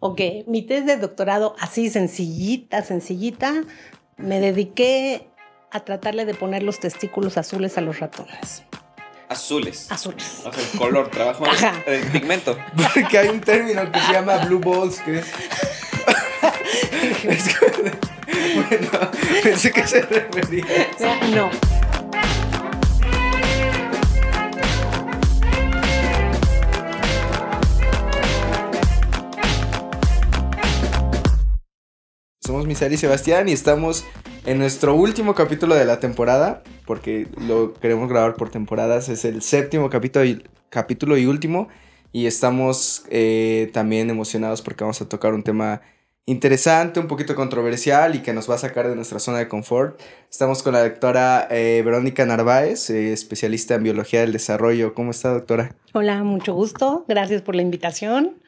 Ok, mi test de doctorado así sencillita, sencillita, me dediqué a tratarle de poner los testículos azules a los ratones. Azules. Azules. O sea, el color, trabajo Ajá. el pigmento. Porque hay un término que se llama blue balls, que es... es que- bueno, pensé que se refería. No. Somos Misael y Sebastián y estamos en nuestro último capítulo de la temporada, porque lo queremos grabar por temporadas. Es el séptimo capítulo y, último. Y estamos eh, también emocionados porque vamos a tocar un tema interesante, un poquito controversial y que nos va a sacar de nuestra zona de confort. Estamos con la doctora eh, Verónica Narváez, eh, especialista en biología del desarrollo. ¿Cómo está, doctora? Hola, mucho gusto. Gracias por la invitación.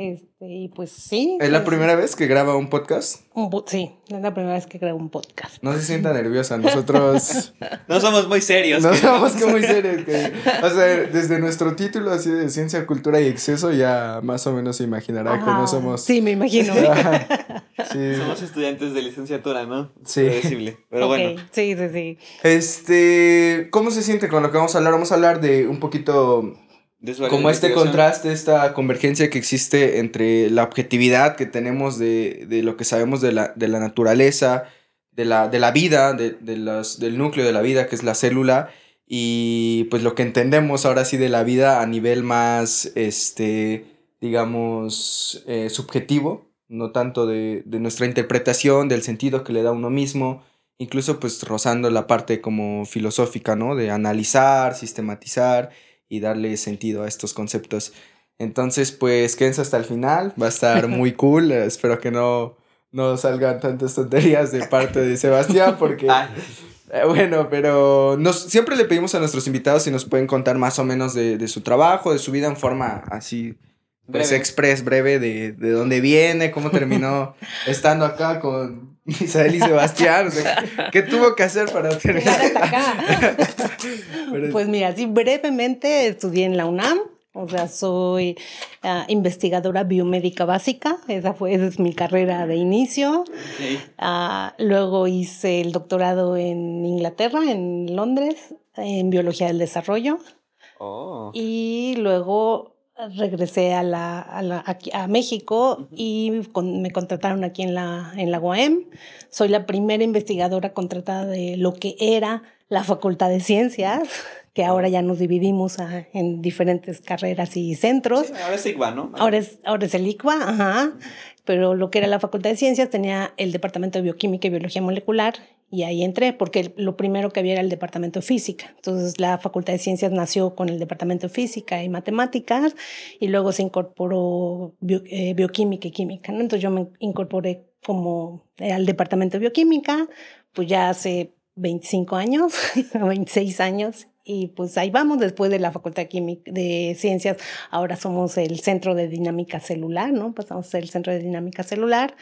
Este, y pues sí. ¿Es la pues, primera vez que graba un podcast? un po- sí, es la primera vez que grabo un podcast. No se sienta nerviosa, nosotros... No somos muy serios. No somos que muy serios. que- o sea, desde nuestro título así de ciencia, cultura y exceso, ya más o menos se imaginará que no somos. Sí, me imagino. Sí. Somos estudiantes de licenciatura, ¿no? Sí. Predecible. Pero Ok, bueno. Sí, sí, sí. Este, ¿cómo se siente con lo que vamos a hablar? Vamos a hablar de un poquito como este contraste, esta convergencia que existe entre la objetividad que tenemos de, de lo que sabemos de la, de la naturaleza, de la, de la vida, de, de las- del núcleo de la vida, que es la célula, y pues lo que entendemos ahora sí de la vida a nivel más, este, digamos, eh, subjetivo, no tanto de, de nuestra interpretación, del sentido que le da uno mismo, incluso pues rozando la parte como filosófica, ¿no? De analizar, sistematizar y darle sentido a estos conceptos. Entonces, pues quédense hasta el final, va a estar muy cool, espero que no, no salgan tantas tonterías de parte de Sebastián, porque... Eh, Bueno, pero nos, siempre le pedimos a nuestros invitados si nos pueden contar más o menos de, de su trabajo, de su vida en forma así, pues express, breve, de, de dónde viene, cómo terminó estando acá con Misael y Sebastián, o sea, ¿qué tuvo que hacer para terminar acá. Pues mira, sí, brevemente estudié en la UNAM. O sea, soy ah, investigadora biomédica básica. Esa fue esa es mi carrera de inicio. Ah, luego hice el doctorado en Inglaterra, en Londres, en biología del desarrollo. Oh. Y luego regresé a, la, a, la- aquí- a México y con- me contrataron aquí en la, en la UAM. Soy la primera investigadora contratada de lo que era la Facultad de Ciencias, que ahora ya nos dividimos a- en diferentes carreras y centros. Sí, ahora es IGBA, ¿no? Ahora es, ahora es el ICBA, ajá. Pero lo que era la Facultad de Ciencias tenía el Departamento de Bioquímica y Biología Molecular y ahí entré porque lo primero que había era el Departamento de Física. Entonces la Facultad de Ciencias nació con el Departamento de Física y Matemáticas y luego se incorporó eh, Bioquímica y Química. ¿no? Entonces yo me incorporé como al Departamento de Bioquímica, pues ya hace 25 años, 26 años. Y pues ahí vamos, después de la Facultad de, de Ciencias, ahora somos el Centro de Dinámica Celular, ¿no? Pasamos a ser el Centro de Dinámica Celular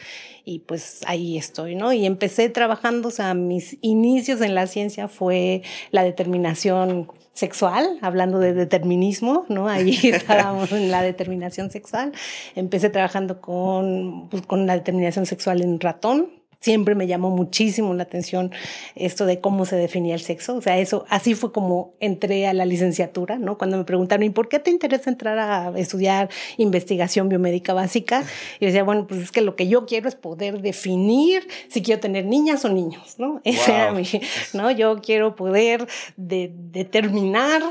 y pues ahí estoy, ¿no? Y empecé trabajando, o sea, mis inicios en la ciencia fue la determinación sexual, hablando de determinismo, ¿no? Ahí estábamos en la determinación sexual. Empecé trabajando con, pues, con la determinación sexual en ratón, siempre me llamó muchísimo la atención esto de cómo se definía el sexo. O sea, eso, así fue como entré a la licenciatura, ¿no? Cuando me preguntaron, ¿y por qué te interesa entrar a estudiar investigación biomédica básica? Y yo decía, bueno, pues es que lo que yo quiero es poder definir si quiero tener niñas o niños, ¿no? Ese era Wow. mi, ¿no? Yo quiero poder de- determinar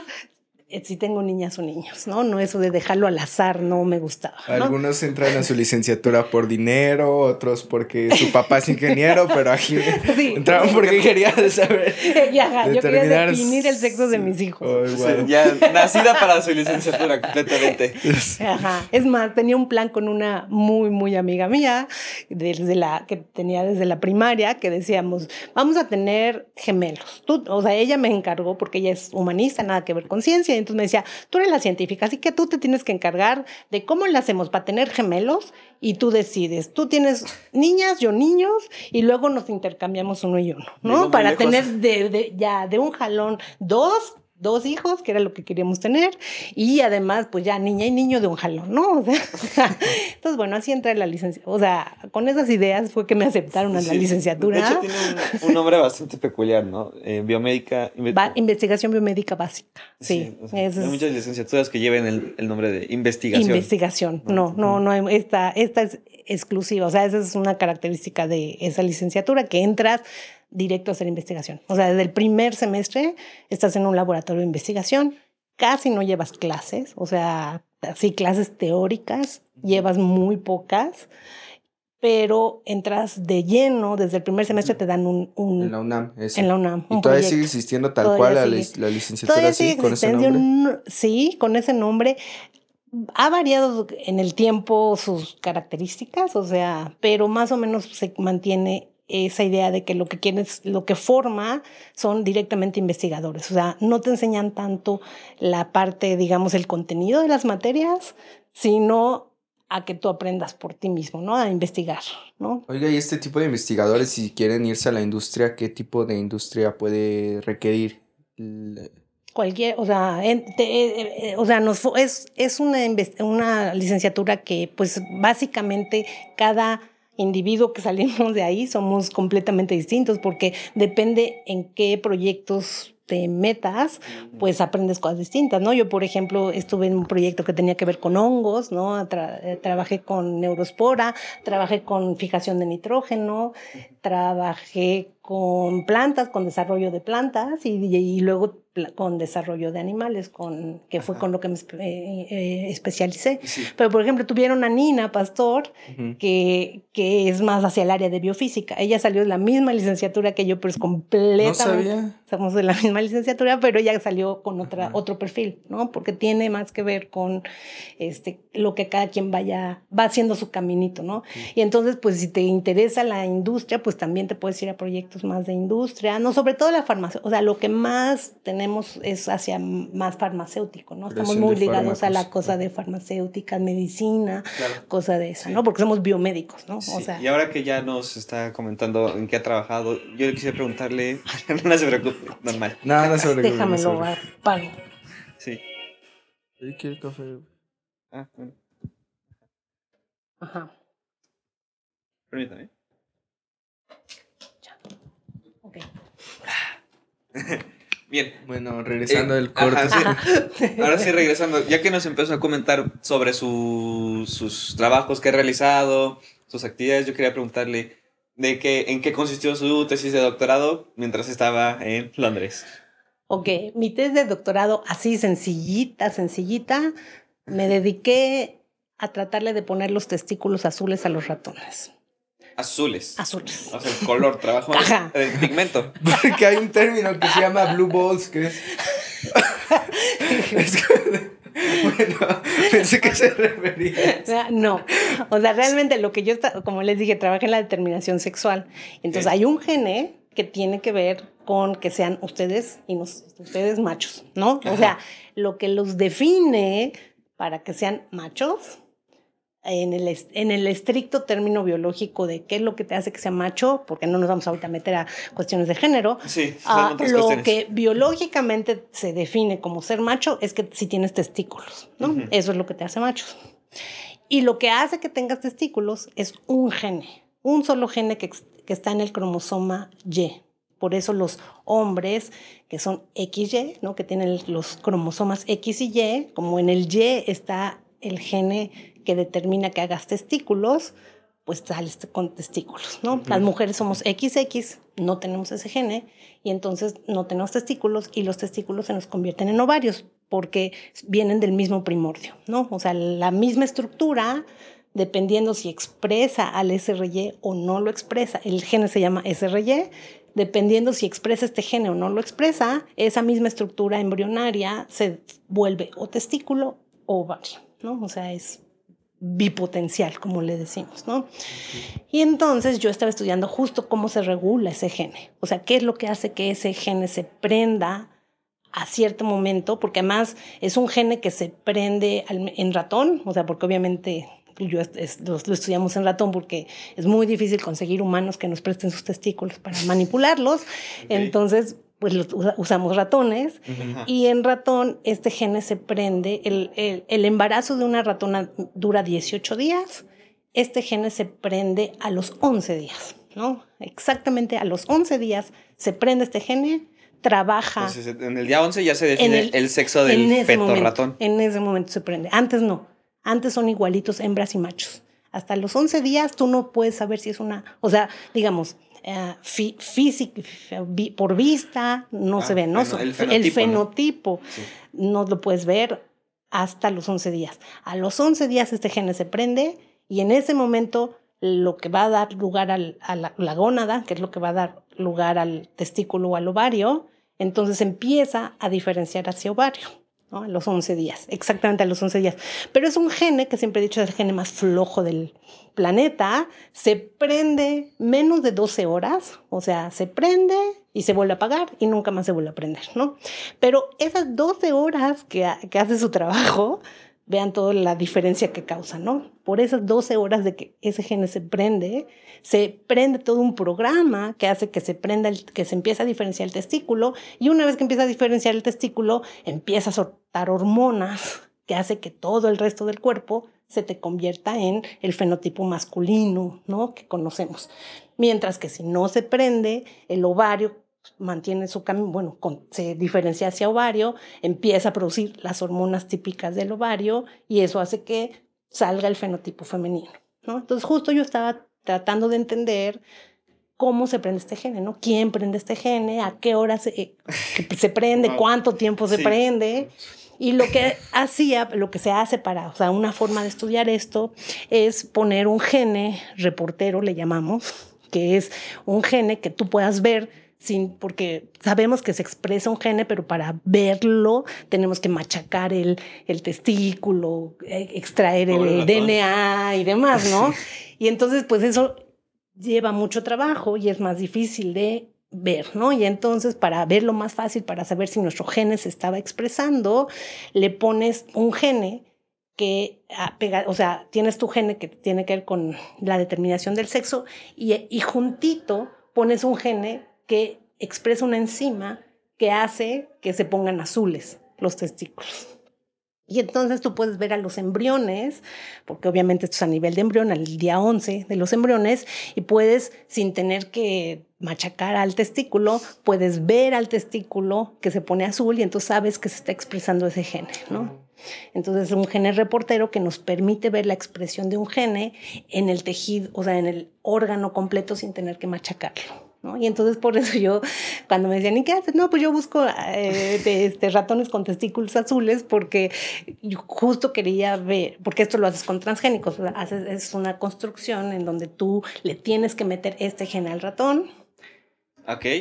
si tengo niñas o niños, ¿no? No eso de dejarlo al azar, no me gustaba, ¿no? Algunos entran a su licenciatura por dinero, otros porque su papá es ingeniero, pero aquí Sí. entraron porque quería saber. Y ajá, yo quería definir el sexo de mis hijos. Oh, wow. ya nacida para su licenciatura completamente. Ajá. Es más, tenía un plan con una muy, muy amiga mía, desde la, que tenía desde la primaria, que decíamos, vamos a tener gemelos. Tú, o sea, ella me encargó, porque ella es humanista, nada que ver con ciencia, y entonces me decía, tú eres la científica, así que tú te tienes que encargar de cómo le hacemos para tener gemelos y tú decides. Tú tienes niñas, yo niños, y luego nos intercambiamos uno y uno, ¿no? Para tener de, de- ya de un jalón dos dos hijos, que era lo que queríamos tener, y además, pues ya niña y niño de un jalón, ¿no? O sea, entonces, bueno, así entra la licencia. O sea, con esas ideas fue que me aceptaron a la Sí. licenciatura. De hecho, tiene un, un nombre bastante peculiar, ¿no? Eh, biomédica. inve- investigación biomédica básica. Sí, o sea, esa hay es muchas licenciaturas que lleven el, el nombre de investigación. investigación. No, no, no, hay- esta, esta es exclusiva. O sea, esa es una característica de esa licenciatura, que entras directo a hacer investigación. O sea, desde el primer semestre estás en un laboratorio de investigación, casi no llevas clases, o sea, así clases teóricas, llevas muy pocas, pero entras de lleno, desde el primer semestre te dan un, un- En la UNAM, eso. en la UNAM. y un todavía proyecto. sigue existiendo tal Todavía cual la, sigue. lic- la licenciatura Todavía sigue con ese nombre. un- sí, con ese nombre. Ha variado en el tiempo sus características, o sea, pero más o menos se mantiene esa idea de que lo que quieres, lo que forma son directamente investigadores. O sea, no te enseñan tanto la parte, digamos, el contenido de las materias, sino a que tú aprendas por ti mismo, ¿no? A investigar, ¿no? Oiga, y este tipo de investigadores, si quieren irse a la industria, ¿qué tipo de industria puede requerir? Cualquier, o sea, en- te- eh, eh, o sea, nos, es, es una, una licenciatura que, pues, básicamente cada individuo que salimos de ahí somos completamente distintos porque depende en qué proyectos te metas, pues aprendes cosas distintas, ¿no? Yo, por ejemplo, estuve en un proyecto que tenía que ver con hongos, ¿no? Tra- eh, trabajé con neurospora, trabajé con fijación de nitrógeno, trabajé con plantas, con desarrollo de plantas y, y luego con desarrollo de animales, con, que fue Ajá. con lo que me eh, eh, especialicé. Sí. Pero, por ejemplo, tuvieron a Nina Pastor, Ujú. que, que es más hacia el área de biofísica. Ella salió de la misma licenciatura que yo, pero es No completamente... sabía. Somos de la misma licenciatura, pero ella salió con otra, Ajá. otro perfil, ¿no? Porque tiene más que ver con este, lo que cada quien vaya, va haciendo su caminito, ¿no? Y entonces, pues si te interesa la industria, pues también te puedes ir a proyectos más de industria, no, sobre todo la farmacia, o sea, lo que más tenemos es hacia más farmacéutico, ¿no? Estamos muy ligados a la cosa de farmacéutica, medicina, Claro. cosa de esa, Sí. ¿no? Porque somos biomédicos, ¿no? Sí, O sea, y ahora que ya nos está comentando en qué ha trabajado, yo le quisiera preguntarle, no se preocupe, normal. Nada, no se preocupe, no déjamelo, preocupe. pago. Sí. Yo quiero café. Ah, bueno, Ajá. permítame. Ok. Bien. Bueno, regresando Eh, del corte. ajá, sí. Ahora sí, regresando, ya que nos empezó a comentar sobre su- sus trabajos que ha realizado, sus actividades, yo quería preguntarle de qué, en qué consistió su tesis de doctorado mientras estaba en Londres. Ok, mi tesis de doctorado, así sencillita, sencillita, me dediqué a tratarle de poner los testículos azules a los ratones. Azules. Azules. O sea, el color, trabajo Ajá. el pigmento. Porque hay un término que se llama blue balls, que es... es que- Bueno, pensé que se refería. No, o sea, realmente lo que yo, como les dije, trabajé en la determinación sexual. Entonces hay un gene que tiene que ver con que sean ustedes y nos, ustedes machos, ¿no? O Ajá. sea, lo que los define para que sean machos, en el, en el estricto término biológico de qué es lo que te hace que sea macho, porque no nos vamos ahorita a meter a cuestiones de género, Sí, son Ah, lo cuestiones. que biológicamente se define como ser macho es que si tienes testículos, ¿no? Eso es lo que te hace machos. Y lo que hace que tengas testículos es un gene, un solo gene que, que está en el cromosoma Y. Por eso los hombres que son XY, ¿no? que tienen los cromosomas X y Y, como en el Y está el gene que determina que hagas testículos, pues sales con testículos, ¿no? Las mujeres somos XX, no tenemos ese gene y entonces no tenemos testículos y los testículos se nos convierten en ovarios porque vienen del mismo primordio, ¿no? O sea, la misma estructura, dependiendo si expresa al SRY o no lo expresa, el gene se llama SRY, dependiendo si expresa este gene o no lo expresa, esa misma estructura embrionaria se vuelve o testículo o ovario, ¿no? O sea, es bipotencial, como le decimos, ¿no? Y entonces yo estaba estudiando justo cómo se regula ese gene, o sea, qué es lo que hace que ese gene se prenda a cierto momento, porque además es un gene que se prende en ratón, o sea, porque obviamente yo es- es- lo, lo estudiamos en ratón porque es muy difícil conseguir humanos que nos presten sus testículos para manipularlos. Entonces, pues usamos ratones y en ratón este gene se prende, el, el, el, embarazo de una ratona dura 18 días, este gene se prende a los 11 días, ¿no? Exactamente a los 11 días se prende este gene, trabaja. en el día 11 ya se define el, sexo del feto ratón. En ese momento se prende, antes no, antes son igualitos hembras y machos. Hasta los 11 días tú no puedes saber si es una, o sea, digamos, eh, físico, por vista, no se ah, ve, ¿no? el fenotipo, ¿no? lo puedes ver hasta los 11 días. A los 11 días este gene se prende y en ese momento lo que va a dar lugar al, a la, la, gónada, que es lo que va a dar lugar al testículo o al ovario, entonces empieza a diferenciar hacia ovario. A los 11 días, exactamente a los 11 días. Pero es un gene que siempre he dicho es el gene más flojo del planeta, se prende menos de 12 horas, o sea, se prende y se vuelve a apagar y nunca más se vuelve a prender, ¿no? Pero esas 12 horas que hace su trabajo, vean toda la diferencia que causa, ¿no? Por esas 12 horas de que ese gene se prende, se prende todo un programa que hace que se prenda, que se empieza a diferenciar el testículo y una vez que empieza a diferenciar el testículo, empieza a soltar hormonas que hace que todo el resto del cuerpo se te convierta en el fenotipo masculino, ¿no? Que conocemos. Mientras que si no se prende, el ovario mantiene su camino, bueno, se diferencia hacia ovario, empieza a producir las hormonas típicas del ovario y eso hace que salga el fenotipo femenino, ¿no? Entonces justo yo estaba tratando de entender cómo se prende este gene, ¿no? ¿Quién prende este gene? ¿A qué hora se, se prende? ¿Cuánto tiempo se prende? Y lo que hacía, lo que se hace para, o sea, una forma de estudiar esto es poner un gene reportero, le llamamos, que es un gene que tú puedas ver sin, porque sabemos que se expresa un gene, pero para verlo tenemos que machacar el, el testículo, e, extraer el DNA y demás, ¿no? y entonces, pues eso lleva mucho trabajo y es más difícil de ver, ¿no? Y entonces para verlo más fácil, para saber si nuestro gene se estaba expresando, le pones un gene que pega, o sea, tienes tu gene que tiene que ver con la determinación del sexo y, y juntito pones un gene que expresa una enzima que hace que se pongan azules los testículos. Y entonces tú puedes ver a los embriones, porque obviamente esto es a nivel de embrión, al día 11 de los embriones, y puedes, sin tener que machacar al testículo, puedes ver al testículo que se pone azul y entonces sabes que se está expresando ese gene, ¿no? Entonces es un gene reportero que nos permite ver la expresión de un gene en el tejido, o sea, en el órgano completo sin tener que machacarlo. Y entonces por eso yo, cuando me decían, ¿y qué haces? No, pues yo busco eh, este, ratones con testículos azules porque yo justo quería ver, porque esto lo haces con transgénicos, haces, es una construcción en donde tú le tienes que meter este gen al ratón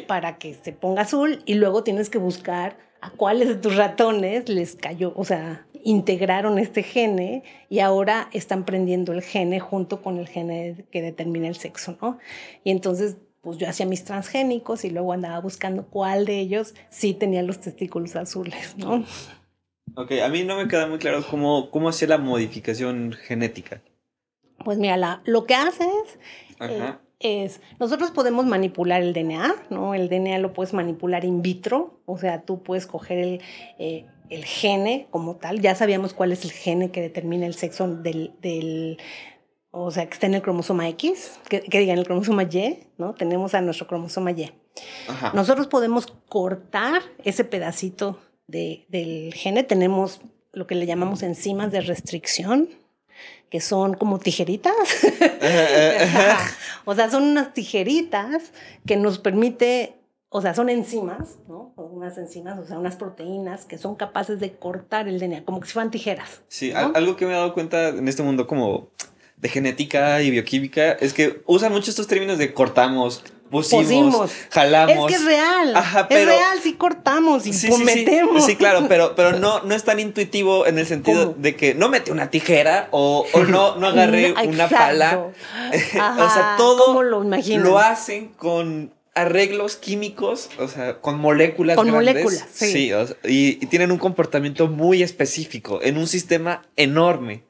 para que se ponga azul y luego tienes que buscar a cuáles de tus ratones les cayó, o sea, integraron este gene y ahora están prendiendo el gene junto con el gene que determina el sexo, ¿no? Y entonces pues yo hacía mis transgénicos y luego andaba buscando cuál de ellos sí tenía los testículos azules, ¿no? Ok, a mí no me queda muy claro cómo, cómo hacer la modificación genética. Pues mira, la, lo que haces eh, es, nosotros podemos manipular el DNA, ¿no? El DNA lo puedes manipular in vitro, o sea, tú puedes coger el, eh, el gene como tal, ya sabíamos cuál es el gene que determina el sexo del, del o sea, que está en el cromosoma X, que, que digan el cromosoma Y, ¿no? Tenemos a nuestro cromosoma Y. Nosotros podemos cortar ese pedacito de, del gene, tenemos lo que le llamamos enzimas de restricción, que son como tijeritas. o sea, son unas tijeritas que nos permite, o sea, son enzimas, ¿no? Unas enzimas, o sea, unas proteínas que son capaces de cortar el DNA, como que si fueran tijeras. Sí, algo que me he dado cuenta en este mundo como de genética y bioquímica es que usan mucho estos términos de cortamos, pusimos, jalamos. Es que es real. es real, si cortamos y sí, metemos. Sí, claro, pero, pero no, no es tan intuitivo en el sentido de que no mete una tijera o, o no, no agarré una pala. o sea, todo lo, lo, hacen con arreglos químicos, o sea, con moléculas con moléculas, sí. y, y tienen un comportamiento muy específico en un sistema enorme.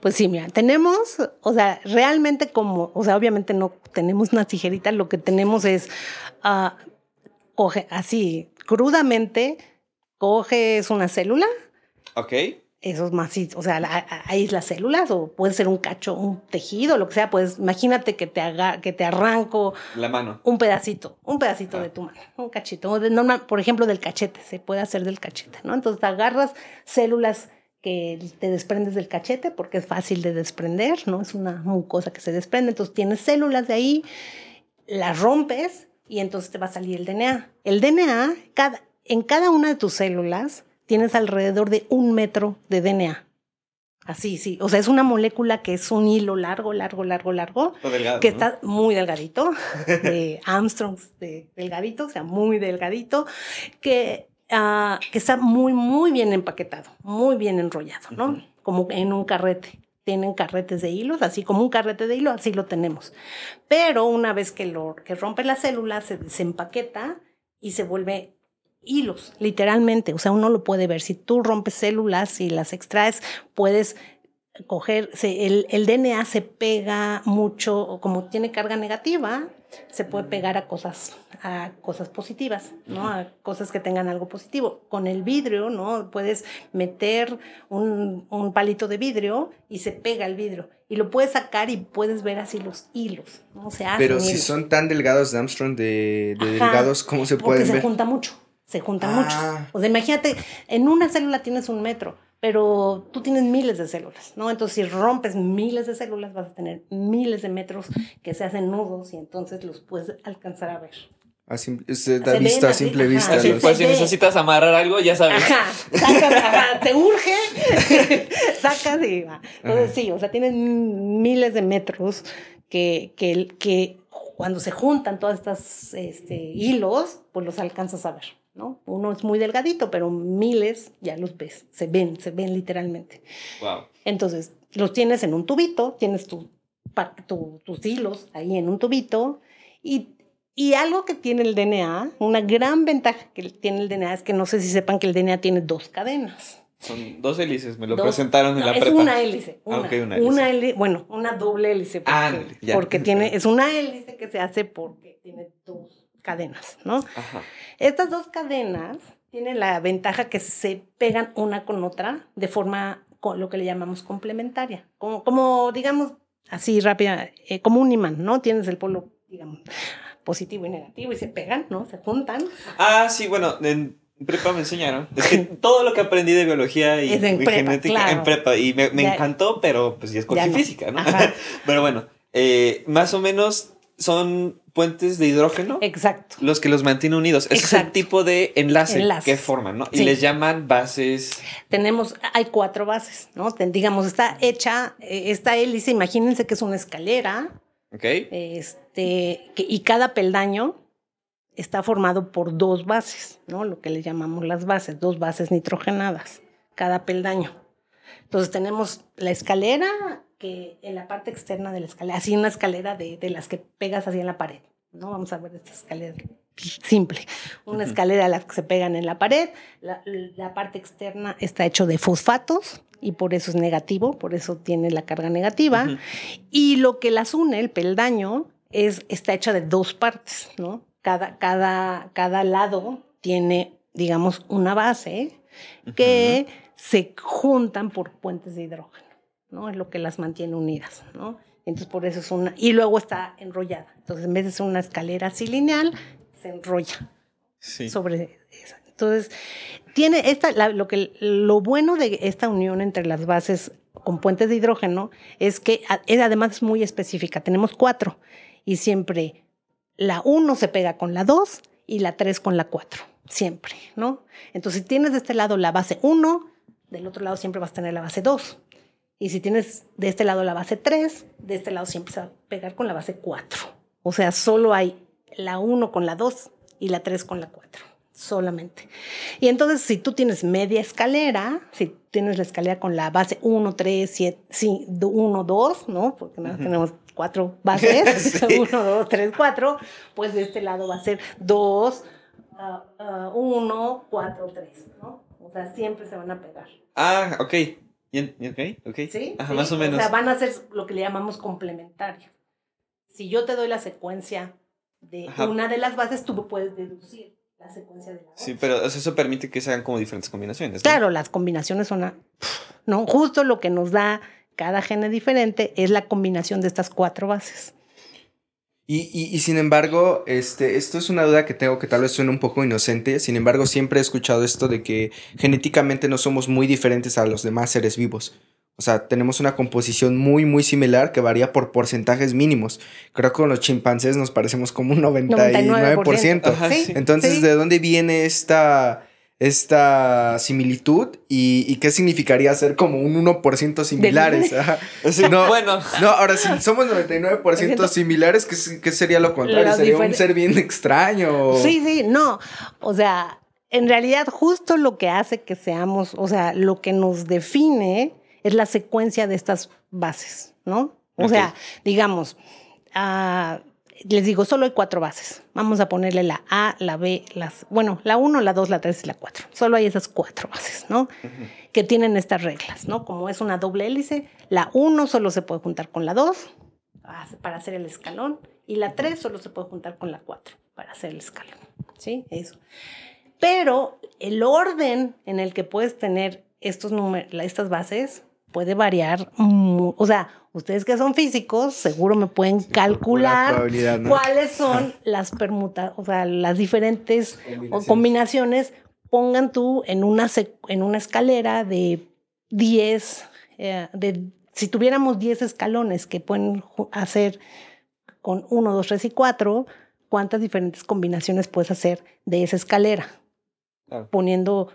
Pues sí, mira, tenemos, o sea, realmente como, o sea, obviamente no tenemos una tijerita, lo que tenemos es, uh, coge así, crudamente, coges una célula. Ok. Eso es más, o sea, ahí las células o puede ser un cacho, un tejido, lo que sea. Pues imagínate que te, haga, que te arranco. La mano. Un pedacito, un pedacito de tu mano, un cachito. Normal, por ejemplo, del cachete, se puede hacer del cachete, ¿no? Entonces te agarras células que te desprendes del cachete porque es fácil de desprender, ¿no? Es una mucosa que se desprende. Entonces tienes células de ahí, las rompes y entonces te va a salir el DNA. El DNA, cada, en cada una de tus células tienes alrededor de un metro de DNA. Así, sí. O sea, es una molécula que es un hilo largo, largo, largo, largo. que está muy delgadito, de Armstrong, de delgadito, o sea, muy delgadito, que, ah, que está muy, muy bien empaquetado, muy bien enrollado, ¿no? Como en un carrete tienen carretes de hilos, así como un carrete de hilo, así lo tenemos. Pero una vez que, lo, que rompe la célula, se desempaqueta y se vuelve hilos, literalmente. O sea, uno lo puede ver. Si tú rompes células y las extraes, puedes coger, el, el, DNA se pega mucho, como tiene carga negativa, se puede pegar a cosas, a cosas positivas, ¿no? A cosas que tengan algo positivo. Con el vidrio, ¿no? Puedes meter un, un palito de vidrio y se pega el vidrio. Y lo puedes sacar y puedes ver así los hilos, ¿no? Se Pero si son tan delgados de Armstrong, de, delgados, ¿cómo se pueden ver? Porque se junta mucho, se junta mucho. Ah. O sea, imagínate, en una célula tienes un metro pero tú tienes miles de células, ¿no? Entonces, si rompes miles de células, vas a tener miles de metros que se hacen nudos y entonces los puedes alcanzar a ver. A simple, vista, a simple vista. pues si necesitas amarrar algo, ya sabes. Ajá, sacas, te urge, sacas y va. Entonces, sí, o sea, tienes miles de metros que, que, que cuando se juntan todos estos este, hilos, pues los alcanzas a ver. ¿No? Uno es muy delgadito, pero miles ya los ves, se ven, se ven literalmente. Wow. Entonces, los tienes en un tubito, tienes tu, tus hilos ahí en un tubito y, y algo que tiene el DNA, una gran ventaja que tiene el DNA es que no sé si sepan que el DNA tiene dos cadenas. Son dos hélices, me lo presentaron en la prepa. Es una hélice. Ah, una, una, hélice. bueno, una doble hélice. Porque, ah, porque tiene, es una hélice que se hace porque tiene dos cadenas, ¿no? Estas dos cadenas tienen la ventaja que se pegan una con otra de forma, con lo que le llamamos complementaria, como, como digamos, así rápida, eh, como un imán, ¿no? Tienes el polo, digamos, positivo y negativo y se pegan, ¿no? Se juntan. Ah, sí, bueno, en prepa me enseñaron. Es que todo lo que aprendí de biología y, genética en prepa y me, encantó, pero pues ya es física, ¿no? pero bueno, eh, más o menos son puentes de hidrógeno. Exacto. Los que los mantienen unidos. Ese es el tipo de enlace que forman, ¿no? Y les llaman bases. Tenemos, hay cuatro bases, ¿no? Digamos, está hecha, eh, esta hélice, imagínense que es una escalera. Ok. Este, y cada peldaño está formado por dos bases, ¿no? Lo que le llamamos las bases, dos bases nitrogenadas, cada peldaño. Entonces tenemos la escalera que en la parte externa de la escalera, así una escalera de, de las que pegas así en la pared, ¿no? Vamos a ver esta escalera simple, una escalera a las que se pegan en la pared, la, la, parte externa está hecho de fosfatos y por eso es negativo, por eso tiene la carga negativa, y lo que las une, el peldaño, es, está hecha de dos partes, ¿no? Cada, cada, cada lado tiene, digamos, una base que se juntan por puentes de hidrógeno. ¿No? Es lo que las mantiene unidas, ¿no? Entonces por eso es una, y luego está enrollada. Entonces en vez de ser una escalera así lineal, se enrolla sobre esa. Entonces, tiene esta, lo, que, lo bueno de esta unión entre las bases con puentes de hidrógeno es que además es muy específica. Tenemos cuatro y siempre la uno se pega con la dos y la tres con la cuatro. Siempre, ¿no? Entonces, si tienes de este lado la base 1, del otro lado siempre vas a tener la base 2. Y si tienes de este lado la base 3, de este lado siempre se va a pegar con la base 4. O sea, solo hay la 1 con la 2 y la 3 con la 4, solamente. Y entonces, si tú tienes media escalera, si tienes la escalera con la base 1, 3, 7, 1, 2, ¿no? Porque tenemos cuatro bases, 1, 2, 3, 4, pues de este lado va a ser 2, 1, 4, 3, ¿no? O sea, siempre se van a pegar. Ah, ok. ¿Ok? ¿Ok? Sí. Ajá, más o menos. O sea, van a ser lo que le llamamos complementarios. Si yo te doy la secuencia de una de las bases, tú puedes deducir la secuencia de la Sí, pero eso permite que sean como diferentes combinaciones. Claro, las combinaciones son, ¿no? Justo lo que nos da cada gene diferente es la combinación de estas cuatro bases. Y, y, sin embargo, este, esto es una duda que tengo que tal vez suene un poco inocente. Sin embargo, siempre he escuchado esto de que genéticamente no somos muy diferentes a los demás seres vivos. O sea, tenemos una composición muy, muy similar que varía por porcentajes mínimos. Creo que con los chimpancés nos parecemos como un 99%. Entonces, ¿de dónde viene esta, esta similitud y, qué significaría ser como un 1% similares. no, bueno. No, ahora si somos 99% similares, ¿qué, sería lo contrario? ¿Sería un ser bien extraño? Sí, sí, no. O sea, en realidad justo lo que hace que seamos, o sea, lo que nos define es la secuencia de estas bases, ¿no? O sea, digamos, uh, les digo, solo hay cuatro bases. Vamos a ponerle la A, la B, las, bueno, la 1, la 2, la 3 y la 4. Solo hay esas cuatro bases, ¿no? Que tienen estas reglas, ¿no? Como es una doble hélice, la 1 solo se puede juntar con la 2 para hacer el escalón y la 3 solo se puede juntar con la 4 para hacer el escalón, ¿sí? Eso. Pero el orden en el que puedes tener estos estas bases puede variar, o sea, ustedes que son físicos, seguro me pueden calcular cuáles son las permutas, o sea, las diferentes combinaciones. Pongan tú en una, en una escalera de 10, eh, de, si tuviéramos 10 escalones que pueden hacer con 1, 2, 3 y 4, ¿cuántas diferentes combinaciones puedes hacer de esa escalera? Poniendo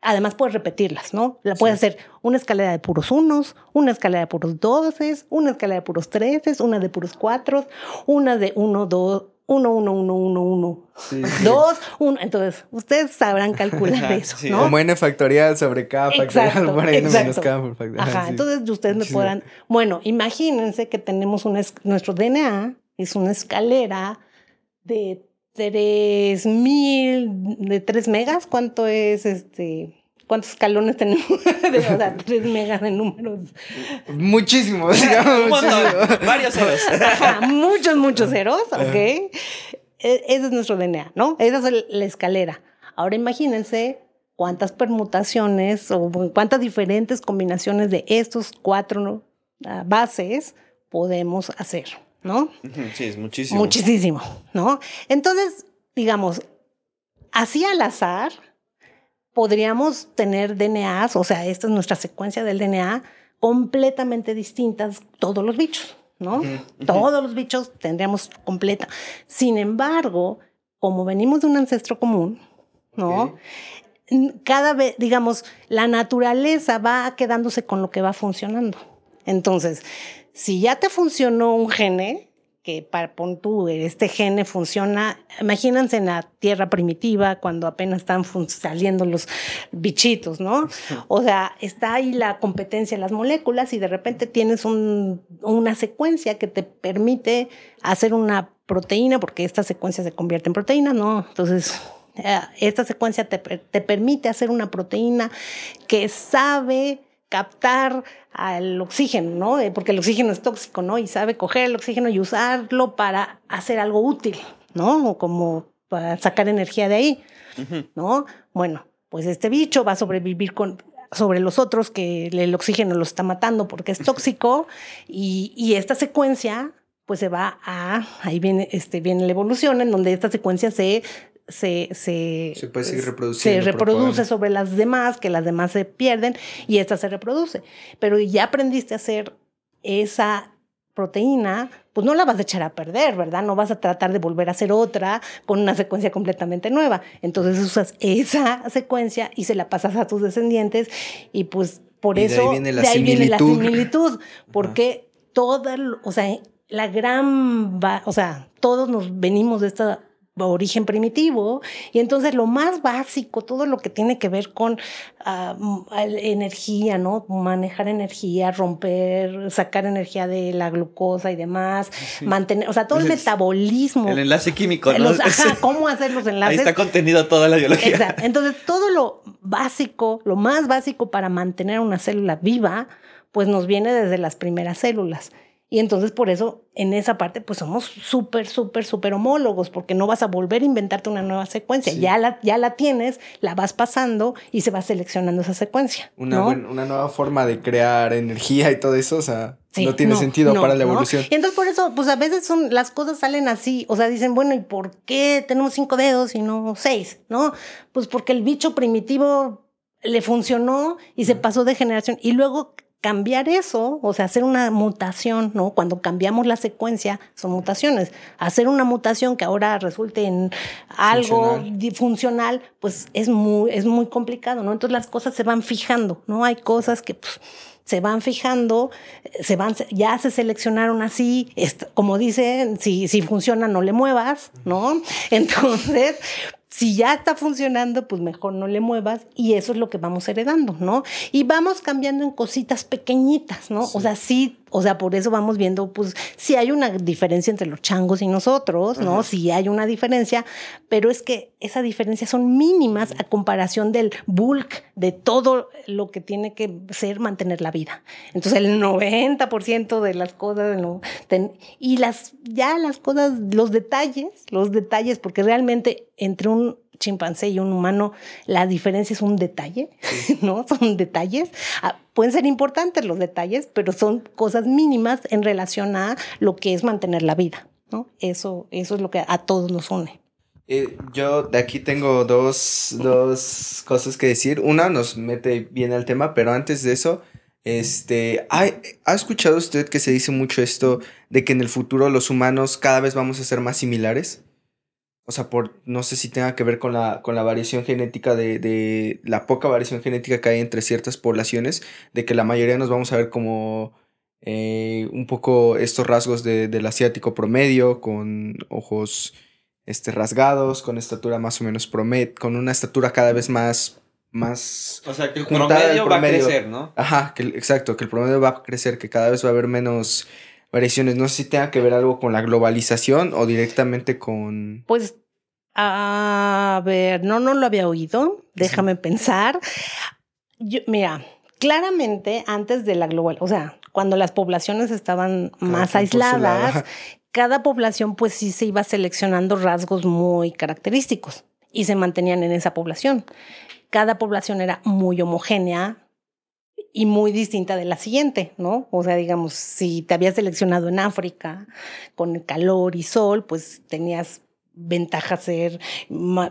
además puedes repetirlas, ¿no? La puedes hacer una escalera de puros unos, una escalera de puros doces, una escalera de puros treces, una de puros cuatro, una de uno, dos, uno, uno, uno, uno, uno, dos, uno. Entonces, ustedes sabrán calcular eso, ¿no? Como n factorial sobre k factorial por n menos k por factorial. Ajá, entonces ustedes me podrán... Bueno, imagínense que tenemos un... Nuestro DNA es una escalera de 3000 de 3 megas, ¿cuánto es este? ¿Cuántos escalones tenemos? de verdad, 3 megas de números. Muchísimos, varios ceros. muchos, muchos ceros, ¿ok? E, ese es nuestro DNA, ¿no? Esa es la escalera. Ahora imagínense cuántas permutaciones o cuántas diferentes combinaciones de estos cuatro bases podemos hacer. ¿No? Sí, es muchísimo. Muchísimo, ¿no? Entonces, digamos, así al azar, podríamos tener DNAs, o sea, esta es nuestra secuencia del DNA, completamente distintas todos los bichos, ¿no? Todos los bichos tendríamos completa. Sin embargo, como venimos de un ancestro común, ¿no? Cada vez, digamos, la naturaleza va quedándose con lo que va funcionando. Entonces, si ya te funcionó un gene, que para pon tú, este gene funciona, imagínense en la tierra primitiva cuando apenas están saliendo los bichitos, ¿no? O sea, está ahí la competencia de las moléculas y de repente tienes una secuencia que te permite hacer una proteína, porque esta secuencia se convierte en proteína, ¿no? Entonces, eh, esta secuencia te, te permite hacer una proteína que sabe captar al oxígeno, ¿no? Eh, porque el oxígeno es tóxico, ¿no? Y sabe coger el oxígeno y usarlo para hacer algo útil, ¿no? O como para sacar energía de ahí, ¿no? Bueno, pues este bicho va a sobrevivir con, sobre los otros que el oxígeno lo está matando porque es tóxico y, y esta secuencia pues se va a, ahí viene, este, viene la evolución en donde esta secuencia se se, se, se reproduce sobre las demás, que las demás se pierden y esta se reproduce. Pero ya aprendiste a hacer esa proteína, pues no la vas a echar a perder, ¿verdad? No vas a tratar de volver a hacer otra con una secuencia completamente nueva. Entonces usas esa secuencia y se la pasas a tus descendientes y pues por eso de ahí viene la, similitud. porque toda, o sea, la gran, o sea, todos nos venimos de esta origen primitivo y entonces lo más básico, todo lo que tiene que ver con ah, energía, ¿no? Manejar energía, romper, sacar energía de la glucosa y demás, mantener, o sea, todo el, metabolismo. El enlace químico, ¿no? ajá, cómo hacer los enlaces. Ahí está contenido toda la biología. Exacto. Entonces, todo lo básico, lo más básico para mantener una célula viva, pues nos viene desde las primeras células. Y entonces por eso en esa parte pues somos súper, súper, súper homólogos, porque no vas a volver a inventarte una nueva secuencia. Ya, la, ya la tienes, la vas pasando y se va seleccionando esa secuencia. Una, una nueva forma de crear energía y todo eso, o sea, no tiene sentido para la evolución. Y entonces por eso, pues a veces son, las cosas salen así, o sea, dicen, bueno, ¿y por qué tenemos cinco dedos y no seis? ¿No? Pues porque el bicho primitivo le funcionó y se pasó de generación. Y luego cambiar eso, o sea, hacer una mutación, ¿no? Cuando cambiamos la secuencia, son mutaciones. Hacer una mutación que ahora resulte en algo funcional, pues es muy, es muy complicado, ¿no? Entonces las cosas se van fijando, ¿no? Hay cosas que pues, se van fijando, se van, ya se seleccionaron así, como dicen, si, si funciona no le muevas, ¿no? Entonces, si ya está funcionando, pues mejor no le muevas y eso es lo que vamos heredando, ¿no? Y vamos cambiando en cositas pequeñitas, ¿no? O sea, sí o sea, por eso vamos viendo, pues, si hay una diferencia entre los changos y nosotros, ¿no? Si hay una diferencia, pero es que esa diferencia son mínimas a comparación del bulk de todo lo que tiene que ser mantener la vida. Entonces, el 90% de las cosas, y las, ya las cosas, los detalles, los detalles, porque realmente entre un chimpancé y un humano, la diferencia es un detalle, ¿no? Son detalles. Ah, pueden ser importantes los detalles, pero son cosas mínimas en relación a lo que es mantener la vida, ¿no? Eso, eso es lo que a todos nos une. Eh, yo de aquí tengo dos, dos cosas que decir. Una nos mete bien al tema, pero antes de eso, este, ¿ha, ¿ha escuchado usted que se dice mucho esto de que en el futuro los humanos cada vez vamos a ser más similares? O sea, por, no sé si tenga que ver con la, con la variación genética de, de, la poca variación genética que hay entre ciertas poblaciones, de que la mayoría nos vamos a ver como eh, un poco estos rasgos de, del asiático promedio, con ojos este, rasgados, con estatura más o menos promedio, con una estatura cada vez más más o sea que el promedio, va a crecer, ¿no? Ajá, que, exacto, que el promedio va a crecer, que cada vez va a haber menos variaciones. No sé si tenga que ver algo con la globalización o directamente con... Pues, a ver, no, no lo había oído. Déjame pensar. Yo, mira, claramente antes de la global, o sea, cuando las poblaciones estaban más aisladas, cada población pues sí se iba seleccionando rasgos muy característicos y se mantenían en esa población. Cada población era muy homogénea, y muy distinta de la siguiente, ¿no? O sea, digamos, si te habías seleccionado en África con calor y sol, pues tenías ventaja ser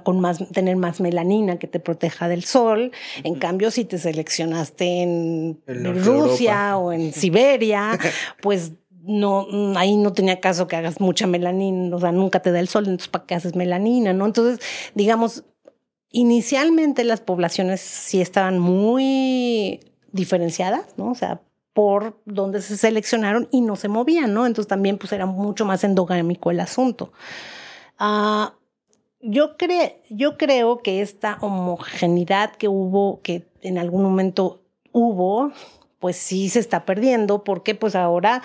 con más tener más melanina que te proteja del sol. En cambio, si te seleccionaste en, Rusia o en Siberia, pues no, ahí no tenía caso que hagas mucha melanina, o sea, nunca te da el sol, entonces ¿para qué haces melanina, no? Entonces, digamos, inicialmente las poblaciones sí estaban muy diferenciadas, ¿no? O sea, por donde se seleccionaron y no se movían, ¿no? Entonces también pues era mucho más endogámico el asunto. Ah, yo, yo creo que esta homogeneidad que hubo, que en algún momento hubo, pues sí se está perdiendo porque pues ahora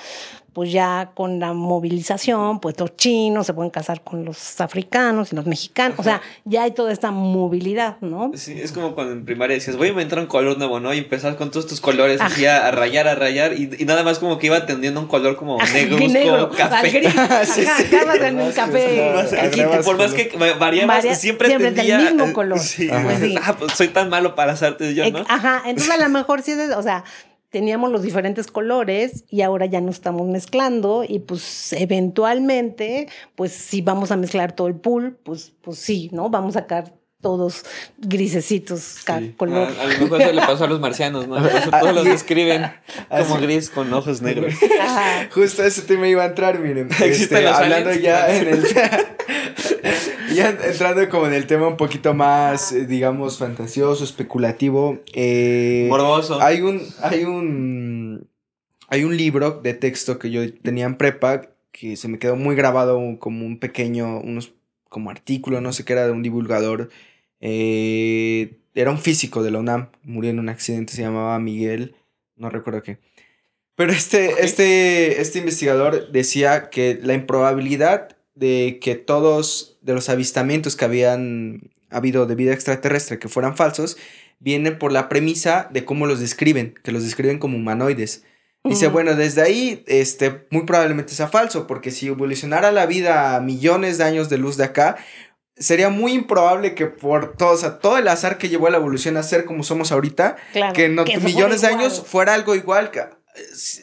pues ya con la movilización, pues los chinos se pueden casar con los africanos y los mexicanos, o sea, ya hay toda esta movilidad, ¿no? Sí, es como cuando en primaria decías, voy a inventar un color nuevo, ¿no? Y empezás con todos tus colores así a, rayar, a rayar, y, nada más como que iba tendiendo un color como negro, como café. Gris, sí, sí. en un café. por más que variabas, siempre, siempre del mismo color. Sí, pues, ah, pues soy tan malo para las artes yo, ¿no? Ajá, entonces a lo mejor sí es, o sea, teníamos los diferentes colores y ahora ya no estamos mezclando y pues eventualmente, pues si vamos a mezclar todo el pool, pues, pues sí, ¿no? Vamos a sacar todos grisecitos, color. A, lo mejor se le pasó a los marcianos, ¿no? todos los describen como gris con ojos negros. Justo ese tema iba a entrar, miren. Este, hablando ya en el... ya entrando como en el tema un poquito más, eh, digamos, fantasioso, especulativo. Eh, Morboso. Hay un, hay un, hay un libro de texto que yo tenía en prepa que se me quedó muy grabado como un pequeño, unos como artículo, no sé qué era, de un divulgador. Eh, era un físico de la UNAM, murió en un accidente, se llamaba Miguel, no recuerdo qué. Pero este, este, este investigador decía que la improbabilidad de que todos de los avistamientos que habían habido de vida extraterrestre que fueran falsos, viene por la premisa de cómo los describen, que los describen como humanoides. Dice, bueno, desde ahí, este, muy probablemente sea falso, porque si evolucionara la vida a millones de años de luz de acá, sería muy improbable que por todo, o sea, todo el azar que llevó a la evolución a ser como somos ahorita, que en millones de años fuera algo igual, que,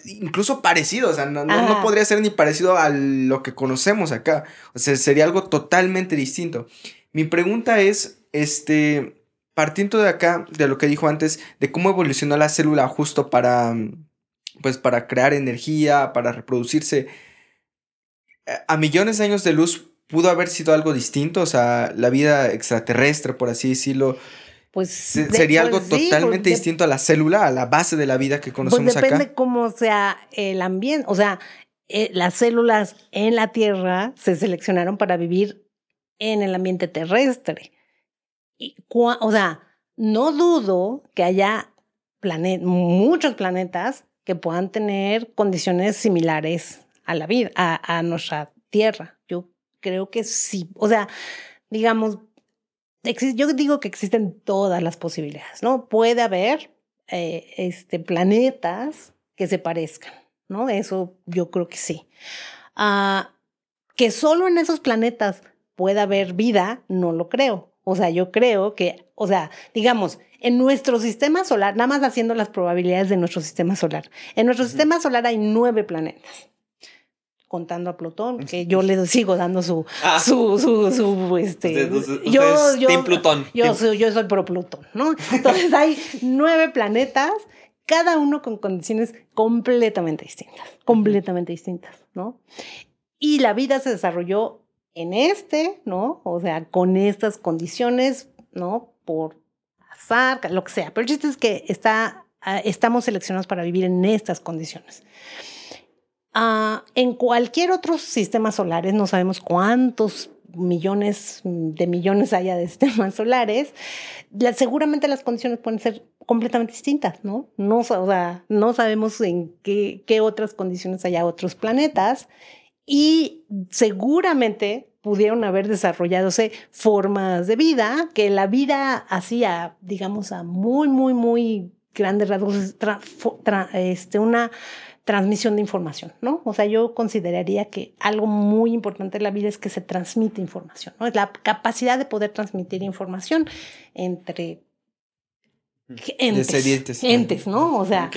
incluso parecido, o sea, no, no, podría ser ni parecido a lo que conocemos acá, o sea, sería algo totalmente distinto. Mi pregunta es, este, partiendo de acá, de lo que dijo antes, de cómo evolucionó la célula justo para pues para crear energía, para reproducirse. A millones de años de luz pudo haber sido algo distinto, o sea, la vida extraterrestre, por así decirlo. Pues sería algo pues totalmente distinto a la célula, a la base de la vida que pues conocemos pues depende cómo sea el ambiente, o sea, eh, las células en la Tierra se seleccionaron para vivir en el ambiente terrestre. Y, o sea, no dudo que haya muchos planetas que puedan tener condiciones similares a la vida, a, nuestra tierra. Yo creo que sí. O sea, digamos, yo digo que existen todas las posibilidades, ¿no? Puede haber eh, este, planetas que se parezcan, ¿no? Eso yo creo que sí. Ah, que solo en esos planetas pueda haber vida, no lo creo. O sea, yo creo que, o sea, digamos, en nuestro sistema solar, nada más haciendo las probabilidades de nuestro sistema solar, en nuestro sistema solar hay nueve planetas. Contando a Plutón, que yo le sigo dando su, ah. su, su, su, este, yo, yo, Plutón. Yo, soy, yo soy pro Plutón, ¿no? Entonces hay nueve planetas, cada uno con condiciones completamente distintas, completamente distintas, ¿no? Y la vida se desarrolló en este, ¿no? O sea, con estas condiciones, ¿no? Por lo que sea. Pero el chiste es que está, ah, estamos seleccionados para vivir en estas condiciones. Ah, en cualquier otro sistema solar, no sabemos cuántos millones de millones haya de sistemas solares, seguramente las condiciones pueden ser completamente distintas, ¿no? No, sabemos en qué, qué otras condiciones haya otros planetas y seguramente pudieron haber desarrolladose formas de vida que la vida hacía, digamos, a muy, muy, muy grandes rasgos, este, una transmisión de información, ¿no? O sea, yo consideraría que algo muy importante en la vida es que se transmite información, ¿no? Es la capacidad de poder transmitir información entre entes, entes, ¿no? O sea,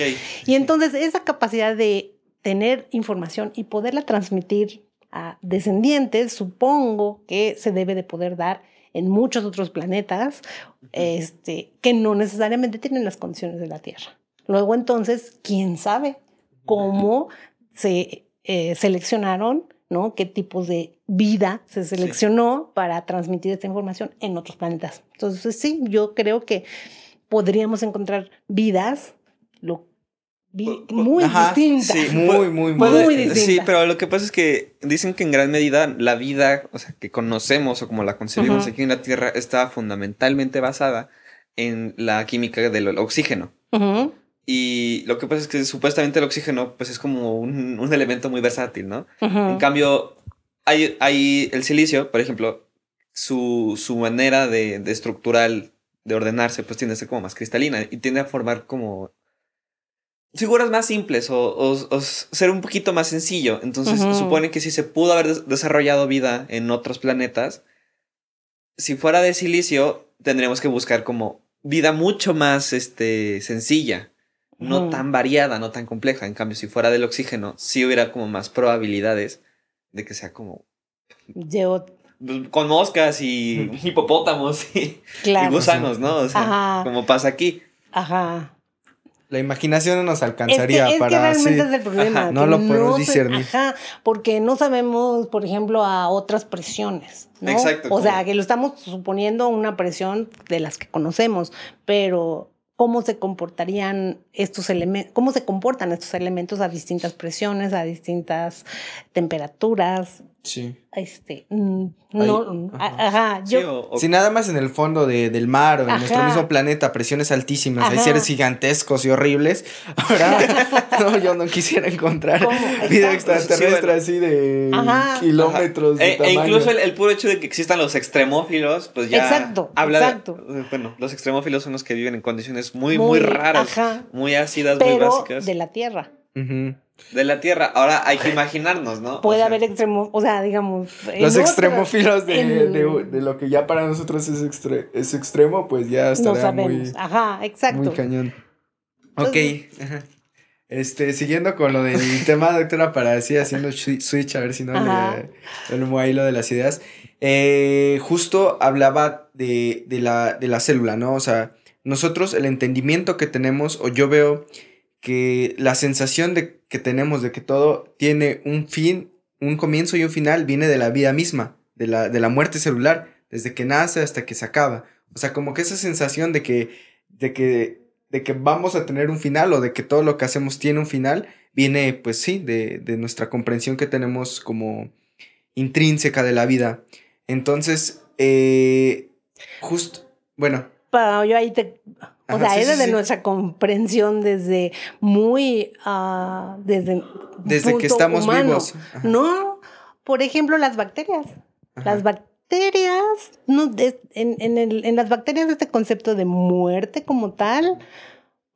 y entonces esa capacidad de tener información y poderla transmitir a descendientes, supongo que se debe de poder dar en muchos otros planetas este, que no necesariamente tienen las condiciones de la Tierra. Luego entonces, ¿quién sabe cómo se eh, seleccionaron, ¿no? qué tipos de vida se seleccionó para transmitir esta información en otros planetas? Entonces, sí, yo creo que podríamos encontrar vidas, lo muy distinta. Sí, muy, muy, muy, distinta. Sí, pero lo que pasa es que dicen que en gran medida la vida, o sea, que conocemos o como la concebimos aquí en la Tierra, está fundamentalmente basada en la química del oxígeno. Y lo que pasa es que supuestamente el oxígeno, pues es como un, elemento muy versátil, ¿no? En cambio, hay, hay, el silicio, por ejemplo, su, su manera de, de estructural, de ordenarse, pues tiende a ser como más cristalina y tiende a formar como figuras más simples o, ser un poquito más sencillo. Entonces, supone que si se pudo haber desarrollado vida en otros planetas, si fuera de silicio, tendríamos que buscar como vida mucho más este, sencilla, no tan variada, no tan compleja. En cambio, si fuera del oxígeno, sí hubiera como más probabilidades de que sea como... Pues, con moscas y hipopótamos y, gusanos, ¿no? O sea, como pasa aquí. Ajá. La imaginación no nos alcanzaría es que, para. realmente es el problema. no lo podemos discernir. Ajá, porque no sabemos, por ejemplo, a otras presiones. ¿no? Exacto. O sea, que lo estamos suponiendo una presión de las que conocemos, pero cómo se comportarían estos elementos, cómo se comportan estos elementos a distintas presiones, a distintas temperaturas, Sí. Este, mm, no, ajá. yo, si nada más en el fondo de, del mar o en nuestro mismo planeta, presiones altísimas, hay seres gigantescos y horribles. Ahora, no, yo no quisiera encontrar vida extraterrestre así de kilómetros. De e, e, incluso el, puro hecho de que existan los extremófilos, pues ya exacto, habla exacto. bueno, los extremófilos son los que viven en condiciones muy, muy, raras, muy ácidas, muy básicas. De la Tierra. De la Tierra. Ahora hay que imaginarnos, ¿no? Puede haber extremos, o sea, digamos... Los extremófilos de, de, lo que ya para nosotros es, es extremo, pues ya estaría no muy... Ajá, exacto. Muy cañón. ok. Este, siguiendo con lo del tema, doctora, para así haciendo switch, a ver si no le, le ahí lo de las ideas. Eh, justo hablaba de, de, la, de la célula, ¿no? O sea, nosotros el entendimiento que tenemos, o yo veo que la sensación de que tenemos de que todo tiene un fin, un comienzo y un final, viene de la vida misma, de la, de la muerte celular, desde que nace hasta que se acaba. O sea, como que esa sensación de que, de que, de que vamos a tener un final o de que todo lo que hacemos tiene un final, viene, pues sí, de, de nuestra comprensión que tenemos como intrínseca de la vida. Entonces, eh, justo, bueno. yo ahí te o sea, es desde nuestra comprensión, desde muy, uh, desde... Desde que estamos vivos. No, por ejemplo, las bacterias. Las bacterias, no, en, en, el, en las bacterias este concepto de muerte como tal,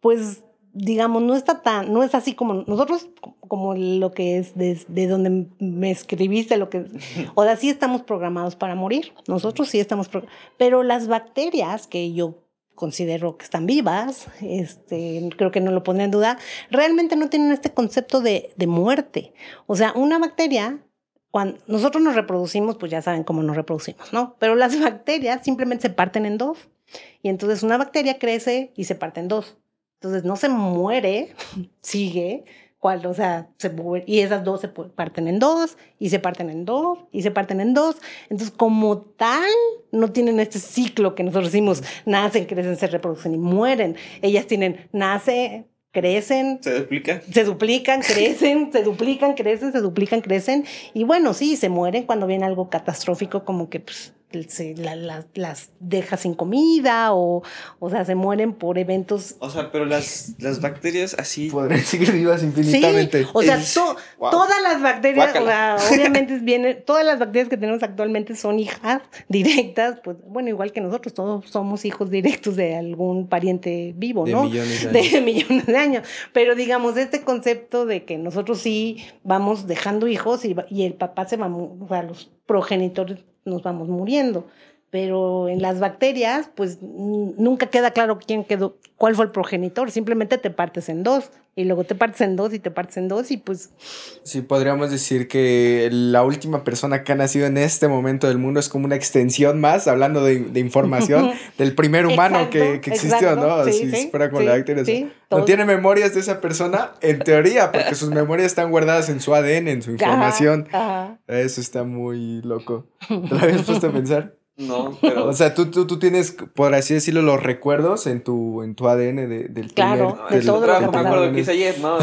pues digamos, no está tan, no es así como nosotros, como lo que es desde donde me escribiste, lo que, o sea, sí estamos programados para morir, nosotros sí estamos, pero las bacterias que yo considero que están vivas, este, creo que no lo pondré en duda, realmente no tienen este concepto de, de muerte. O sea, una bacteria, cuando nosotros nos reproducimos, pues ya saben cómo nos reproducimos, ¿no? Pero las bacterias simplemente se parten en dos. Y entonces una bacteria crece y se parte en dos. Entonces no se muere, sigue, o sea, se, y esas dos se parten en dos, y se parten en dos, y se parten en dos. Entonces, como tal, no tienen este ciclo que nosotros decimos, nacen, crecen, se reproducen y mueren. Ellas tienen, nace, crecen. Se duplican. Se duplican, crecen, se duplican, crecen, se duplican, crecen. Y bueno, sí, se mueren cuando viene algo catastrófico como que pues, se las deja sin comida o, o sea, se mueren por eventos. O sea, pero las, las bacterias así. Podrían seguir vivas infinitamente. Sí, o sea, todas las bacterias, obviamente vienen, todas las bacterias que tenemos actualmente son hijas directas, pues bueno, igual que nosotros, todos somos hijos directos de algún pariente vivo, ¿no? Millones de, años. de millones de años. Pero digamos, este concepto de que nosotros sí vamos dejando hijos y, y el papá se va, o sea, los progenitores nos vamos muriendo. Pero en las bacterias, pues nunca queda claro quién quedó, cuál fue el progenitor. Simplemente te partes en dos y luego te partes en dos y te partes en dos y pues... Sí, podríamos decir que la última persona que ha nacido en este momento del mundo es como una extensión más, hablando de, de información, del primer humano que, que, existió, ¿no? Sí, si fuera con la bacteria. no tiene memorias de esa persona, en teoría, porque sus memorias están guardadas en su ADN, en su información. Eso está muy loco. ¿Te lo habías puesto a pensar? No, pero. O sea, tú, tú, tú, tienes, por así decirlo, los recuerdos en tu, en tu ADN de, del claro, primer. de todo lo que me acuerdo que hice ayer, ¿no?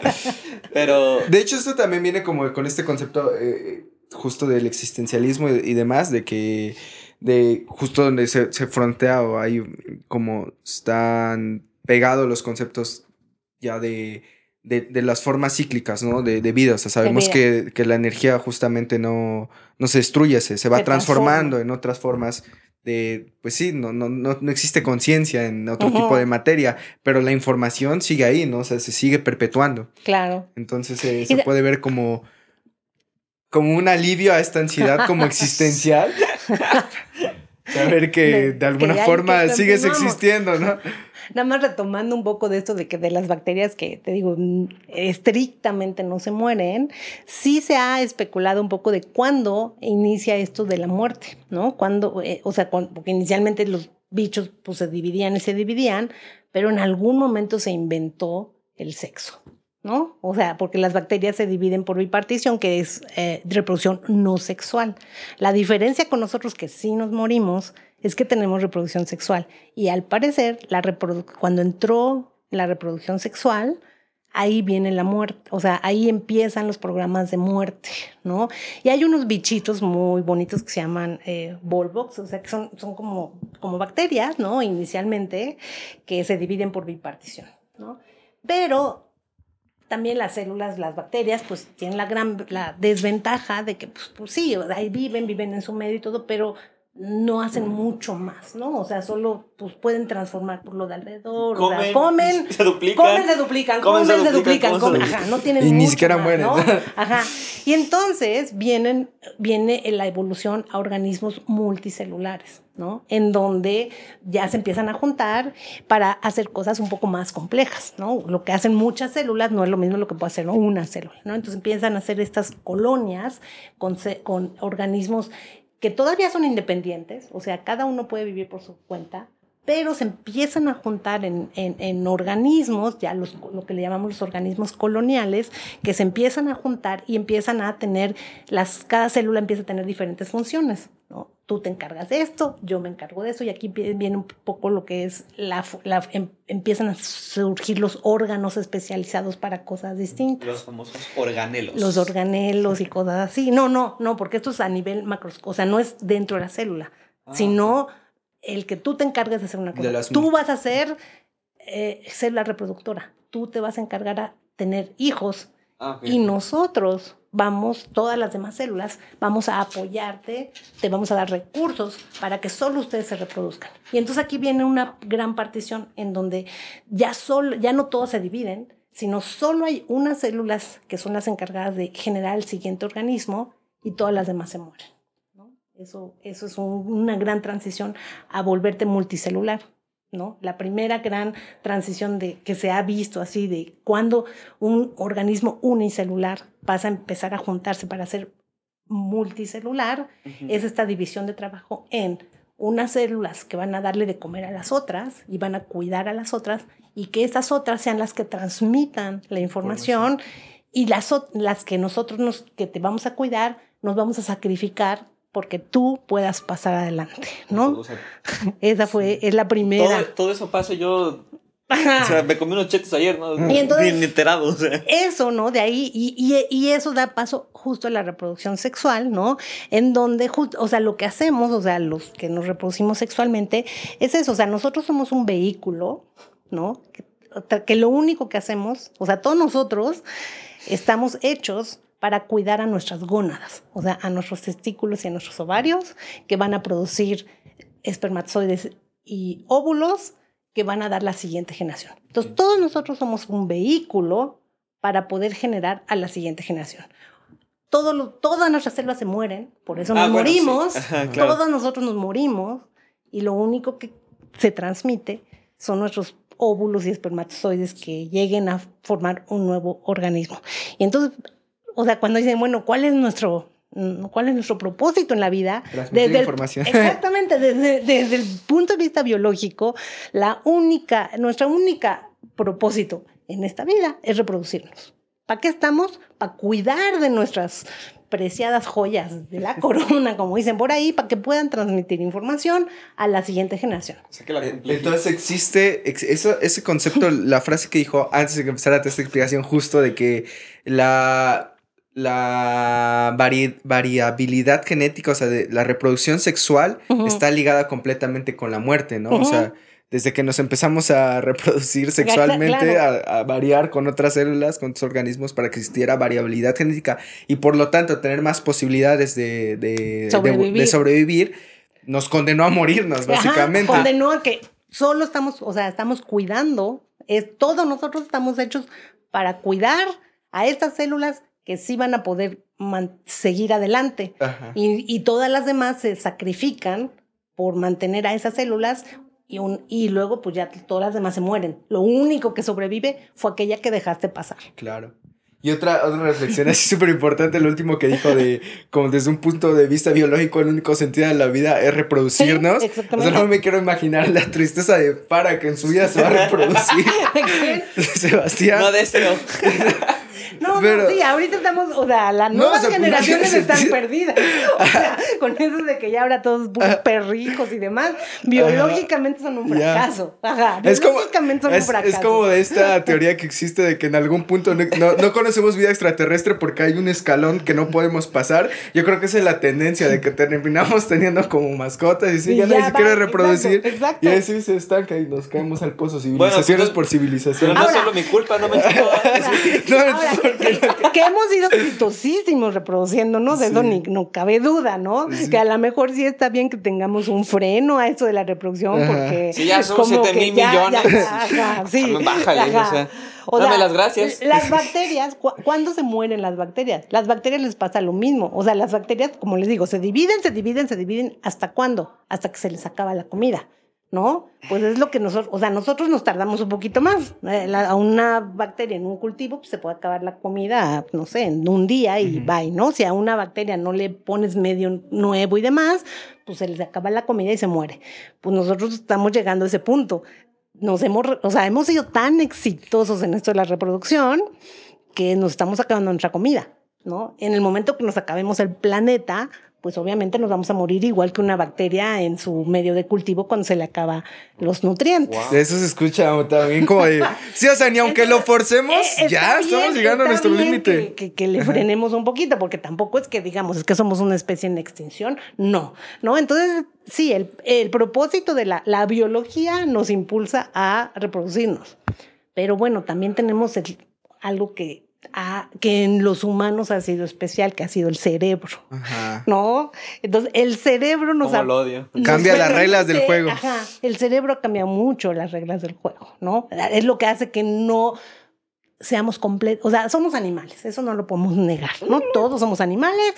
pero. De hecho, esto también viene como con este concepto eh, justo del existencialismo y, demás, de que. de justo donde se, se frontea o hay como están pegados los conceptos ya de de, las formas cíclicas, ¿no? De, de vida. O sea, sabemos que, la energía justamente no, no se destruye, se, se va transformando en otras formas de, pues sí, no, no, no, no existe conciencia en otro tipo de materia, pero la información sigue ahí, ¿no? O sea, se sigue perpetuando. Claro. Entonces eh, se puede ver como, como un alivio a esta ansiedad como existencial. Saber que de, alguna forma sigues existiendo, ¿no? Nada más retomando un poco de esto de que de las bacterias que te digo estrictamente no se mueren, sí se ha especulado un poco de cuándo inicia esto de la muerte, ¿no? Cuando, eh, o sea, porque inicialmente los bichos pues se dividían y se dividían, pero en algún momento se inventó el sexo, ¿no? O sea, porque las bacterias se dividen por bipartición, que es eh, reproducción no sexual. La diferencia con nosotros que sí nos morimos es que tenemos reproducción sexual. Y al parecer, la cuando entró la reproducción sexual, ahí viene la muerte, o sea, ahí empiezan los programas de muerte, ¿no? Y hay unos bichitos muy bonitos que se llaman eh, Volvox, o sea, que son, son como, como bacterias, ¿no? Inicialmente, que se dividen por bipartición, ¿no? Pero también las células, las bacterias, pues tienen la gran la desventaja de que, pues, pues sí, ahí viven, viven en su medio y todo, pero no hacen mucho más, ¿no? O sea, solo pues pueden transformar por lo de alrededor, Comen, o sea, comen, se duplican, comen, se duplican, comen, comen, se duplican, comen, comen, se ajá, no tienen Y ni mucho siquiera más, mueren. ¿no? Ajá. Y entonces vienen, viene la evolución a organismos multicelulares, ¿no? En donde ya se empiezan a juntar para hacer cosas un poco más complejas, ¿no? Lo que hacen muchas células no es lo mismo lo que puede hacer una célula, ¿no? Entonces empiezan a hacer estas colonias con, con organismos que todavía son independientes, o sea, cada uno puede vivir por su cuenta, pero se empiezan a juntar en, en- en organismos, ya los, lo que le llamamos los organismos coloniales, que se empiezan a juntar y empiezan a tener, las, cada célula empieza a tener diferentes funciones. ¿no? Tú te encargas de esto, yo me encargo de eso, y aquí vie- viene un poco lo que es, la, la- em- empiezan a surgir los órganos especializados para cosas distintas Los famosos organelos. los organelos y cosas así. No, no, no, porque esto es a nivel macroscópico, o sea, no es dentro de la célula, Ah, sino el que tú te encargues de hacer una cosa. las- Tú vas a ser eh, célula reproductora, tú te vas a encargar a tener hijos Ah, y nosotros vamos, todas las demás células, vamos a apoyarte, te vamos a dar recursos para que solo ustedes se reproduzcan. Y entonces aquí viene una gran partición en donde ya, solo, ya no todos se dividen, sino solo hay unas células que son las encargadas de generar el siguiente organismo y todas las demás se mueren. Eso, eso es un- una gran transición a volverte multicelular. ¿no? La primera gran transición de, que se ha visto así de cuando un organismo unicelular pasa a empezar a juntarse para ser multicelular, es esta división de trabajo en unas células que van a darle de comer a las otras y van a cuidar a las otras y que esas otras sean las que transmitan la información y las, las que nosotros nos, que te vamos a cuidar, nos vamos a sacrificar porque tú puedas pasar adelante, ¿no? Esa fue, es la primera. todo, todo eso pasa yo. Ajá. O sea, me comí unos chetos ayer, ¿no? Y entonces- ni enterado, o sea. Eso, ¿no? De ahí, y, y- y eso da paso justo a la reproducción sexual, ¿no? En donde, o sea, lo que hacemos, o sea, los que nos reproducimos sexualmente, es eso, o sea, nosotros somos un vehículo, ¿no? Que, que lo único que hacemos, o sea, todos nosotros estamos hechos para cuidar a nuestras gónadas, o sea, a nuestros testículos y a nuestros ovarios, que van a producir espermatozoides y óvulos que van a dar la siguiente generación. Entonces, todos nosotros somos un vehículo para poder generar a la siguiente generación. Todo lo- todas nuestras células se mueren, por eso Ah, nos bueno, sí. morimos, Ajá, claro. todos nosotros nos morimos y lo único que se transmite son nuestros óvulos y espermatozoides que lleguen a formar un nuevo organismo. Y entonces, o sea, cuando dicen, bueno, ¿cuál es nuestro, cuál es nuestro propósito en la vida? Transmitir el- información. exactamente, desde, desde el punto de vista biológico, la única, nuestra única propósito en esta vida es reproducirnos. ¿Para qué estamos? Para cuidar de nuestras preciadas joyas de la corona, como dicen por ahí, para que puedan transmitir información a la siguiente generación. O sea, que la Eh, Entonces existe ex- eso, ese concepto, la frase que dijo antes de que empezara esta explicación justo de que la, la vari- variabilidad genética, o sea, de la reproducción sexual está ligada completamente con la muerte, ¿no? O sea, desde que nos empezamos a reproducir sexualmente, claro. a, a variar con otras células, con otros organismos, para que existiera variabilidad genética y por lo tanto tener más posibilidades de, de- Sobrevivir. de sobrevivir, nos condenó a morirnos, Ajá, básicamente. condenó a que solo estamos, o sea, estamos cuidando, es, todos nosotros estamos hechos para cuidar a estas células que sí van a poder seguir adelante. Y, y todas las demás se sacrifican por mantener a esas células y, un, y luego pues ya todas las demás se mueren. Lo único que sobrevive fue aquella que dejaste pasar. Claro. Y otra, otra reflexión así súper importante, lo último que dijo de, como desde un punto de vista biológico, el único sentido de la vida es reproducirnos. Sí, o exactamente. sea, no me quiero imaginar la tristeza de para que en su vida se va a reproducir. Sebastián. No deseo. No, Pero- no, sí, ahorita estamos, o sea, las No, nuevas o sea, pues, generaciones no, están sí. perdidas. O sea, con eso de que ya ahora todos puros perrijos y demás, biológicamente son un fracaso. Ajá, Es como, biológicamente son un es, fracaso. es como de esta teoría que existe de que en algún punto no, no- no conocemos vida extraterrestre porque hay un escalón que no podemos pasar. Yo creo que esa es la tendencia de que terminamos teniendo como mascotas y sí, Y ya, nadie se quiere reproducir. exacto, exacto. Y ahí sí se estanca y nos caemos al pozo. Civilizaciones pero- por Pero civilización. no es solo mi culpa, no me. Ahora, No, ahora, que hemos sido exitosísimos reproduciéndonos, de eso ni, no cabe duda, ¿no? Que a lo mejor sí está bien que tengamos un freno a eso de la reproducción, porque. Sí, ya son 7 mil millones. sí, Bájale, o sea. Dame las gracias. Las bacterias, ¿cuándo se mueren las bacterias? Las bacterias les pasa lo mismo. O sea, las bacterias, como les digo, se dividen, se dividen, se dividen. ¿Hasta cuándo? Hasta que se les acaba la comida. ¿No? Pues es lo que nosotros, o sea, nosotros nos tardamos un poquito más. Eh, a una bacteria en un cultivo pues, se puede acabar la comida, no sé, en un día y bye, ¿no? Si a una bacteria no le pones medio nuevo y demás, pues se les acaba la comida y se muere. Pues nosotros estamos llegando a ese punto nos hemos, o sea, hemos sido tan exitosos en esto de la reproducción que nos estamos acabando nuestra comida, ¿no? En el momento que nos acabemos el planeta, pues obviamente nos vamos a morir igual que una bacteria en su medio de cultivo cuando se le acaba los nutrientes. Eso se escucha también como de, sí, o sea, ni aunque lo forcemos, eh, ya estamos llegando a nuestro límite. Que, que, le frenemos un poquito, porque tampoco es que digamos, es que somos una especie en extinción, no, ¿no? Entonces, sí, el, el propósito de la, la biología nos impulsa a reproducirnos, pero bueno, también tenemos algo que que en los humanos ha sido especial, que ha sido el cerebro. ¿No? Entonces, el cerebro nos ha, odio. Cambia las reglas del juego. Ajá. El cerebro ha cambiado mucho las reglas del juego, ¿no? Es lo que hace que no seamos completos, o sea, somos animales, eso no lo podemos negar, ¿no? Todos somos animales,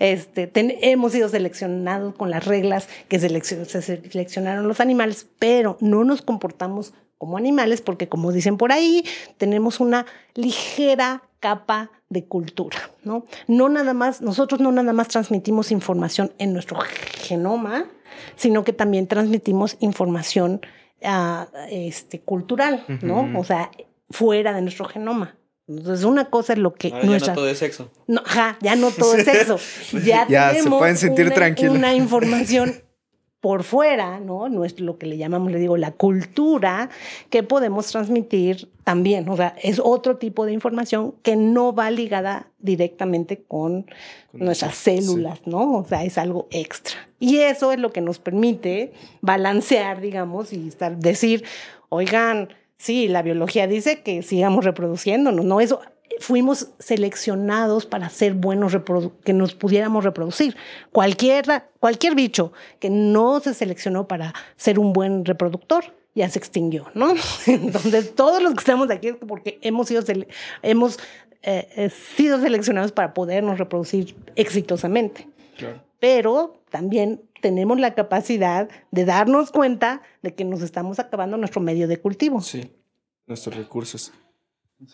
este, hemos sido seleccionados con las reglas que se seleccionaron los animales, pero no nos comportamos como animales porque, como dicen por ahí, tenemos una ligera capa de cultura, ¿no? No nada más, nosotros no nada más transmitimos información en nuestro genoma, sino que también transmitimos información uh, este, cultural, ¿no? O sea, fuera de nuestro genoma. Entonces, una cosa es lo que. Ahora Ya no todo es sexo. No, ya no todo es sexo. Ya, ya se pueden sentir tranquilos. Una información por fuera, ¿no? No es lo que le llamamos, le digo, la cultura que podemos transmitir también. O sea, es otro tipo de información que no va ligada directamente con, nuestras células, ¿no? O sea, es algo extra. Y eso es lo que nos permite balancear, digamos, y estar, decir, oigan, sí, la biología dice que sigamos reproduciéndonos, ¿no? Eso fuimos seleccionados para ser buenos, que nos pudiéramos reproducir. Cualquier, cualquier bicho que no se seleccionó para ser un buen reproductor ya se extinguió, ¿no? Entonces, todos los que estamos aquí es porque hemos sido, hemos, eh, eh, sido seleccionados para podernos reproducir exitosamente. Pero también tenemos la capacidad de darnos cuenta de que nos estamos acabando nuestro medio de cultivo. Sí, nuestros recursos.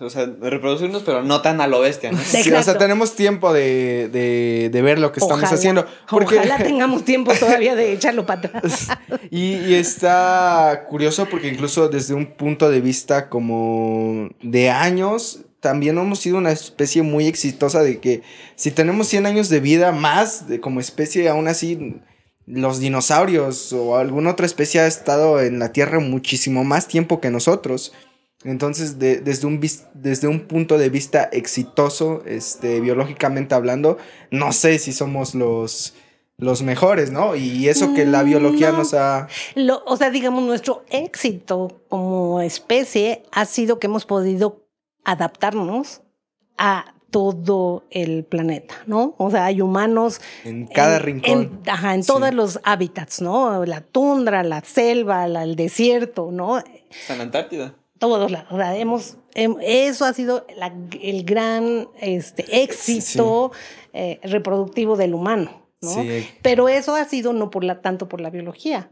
O sea, reproducirnos, pero no tan a lo bestia, ¿no? Sí, o sea, tenemos tiempo de, de, de ver lo que estamos haciendo. Porque... Ojalá tengamos tiempo todavía de echarlo para atrás. y, y, está curioso porque incluso desde un punto de vista como de años, también hemos sido una especie muy exitosa de que si tenemos 100 años de vida más de, como especie, aún así los dinosaurios o alguna otra especie ha estado en la Tierra muchísimo más tiempo que nosotros. Entonces, desde, un, desde un punto de vista exitoso, este, biológicamente hablando, no sé si somos los, los mejores, ¿no? Y eso que la biología nos ha... o sea, digamos, nuestro éxito como especie ha sido que hemos podido adaptarnos a todo el planeta, ¿no? O sea, hay humanos... En cada rincón. En, ajá, en todos los hábitats, ¿no? La tundra, la selva, el desierto, ¿no? En la Antártida todos lados. O sea, hemos, eso ha sido el gran este, éxito eh, reproductivo del humano. ¿no? Pero eso ha sido no por la, tanto por la biología,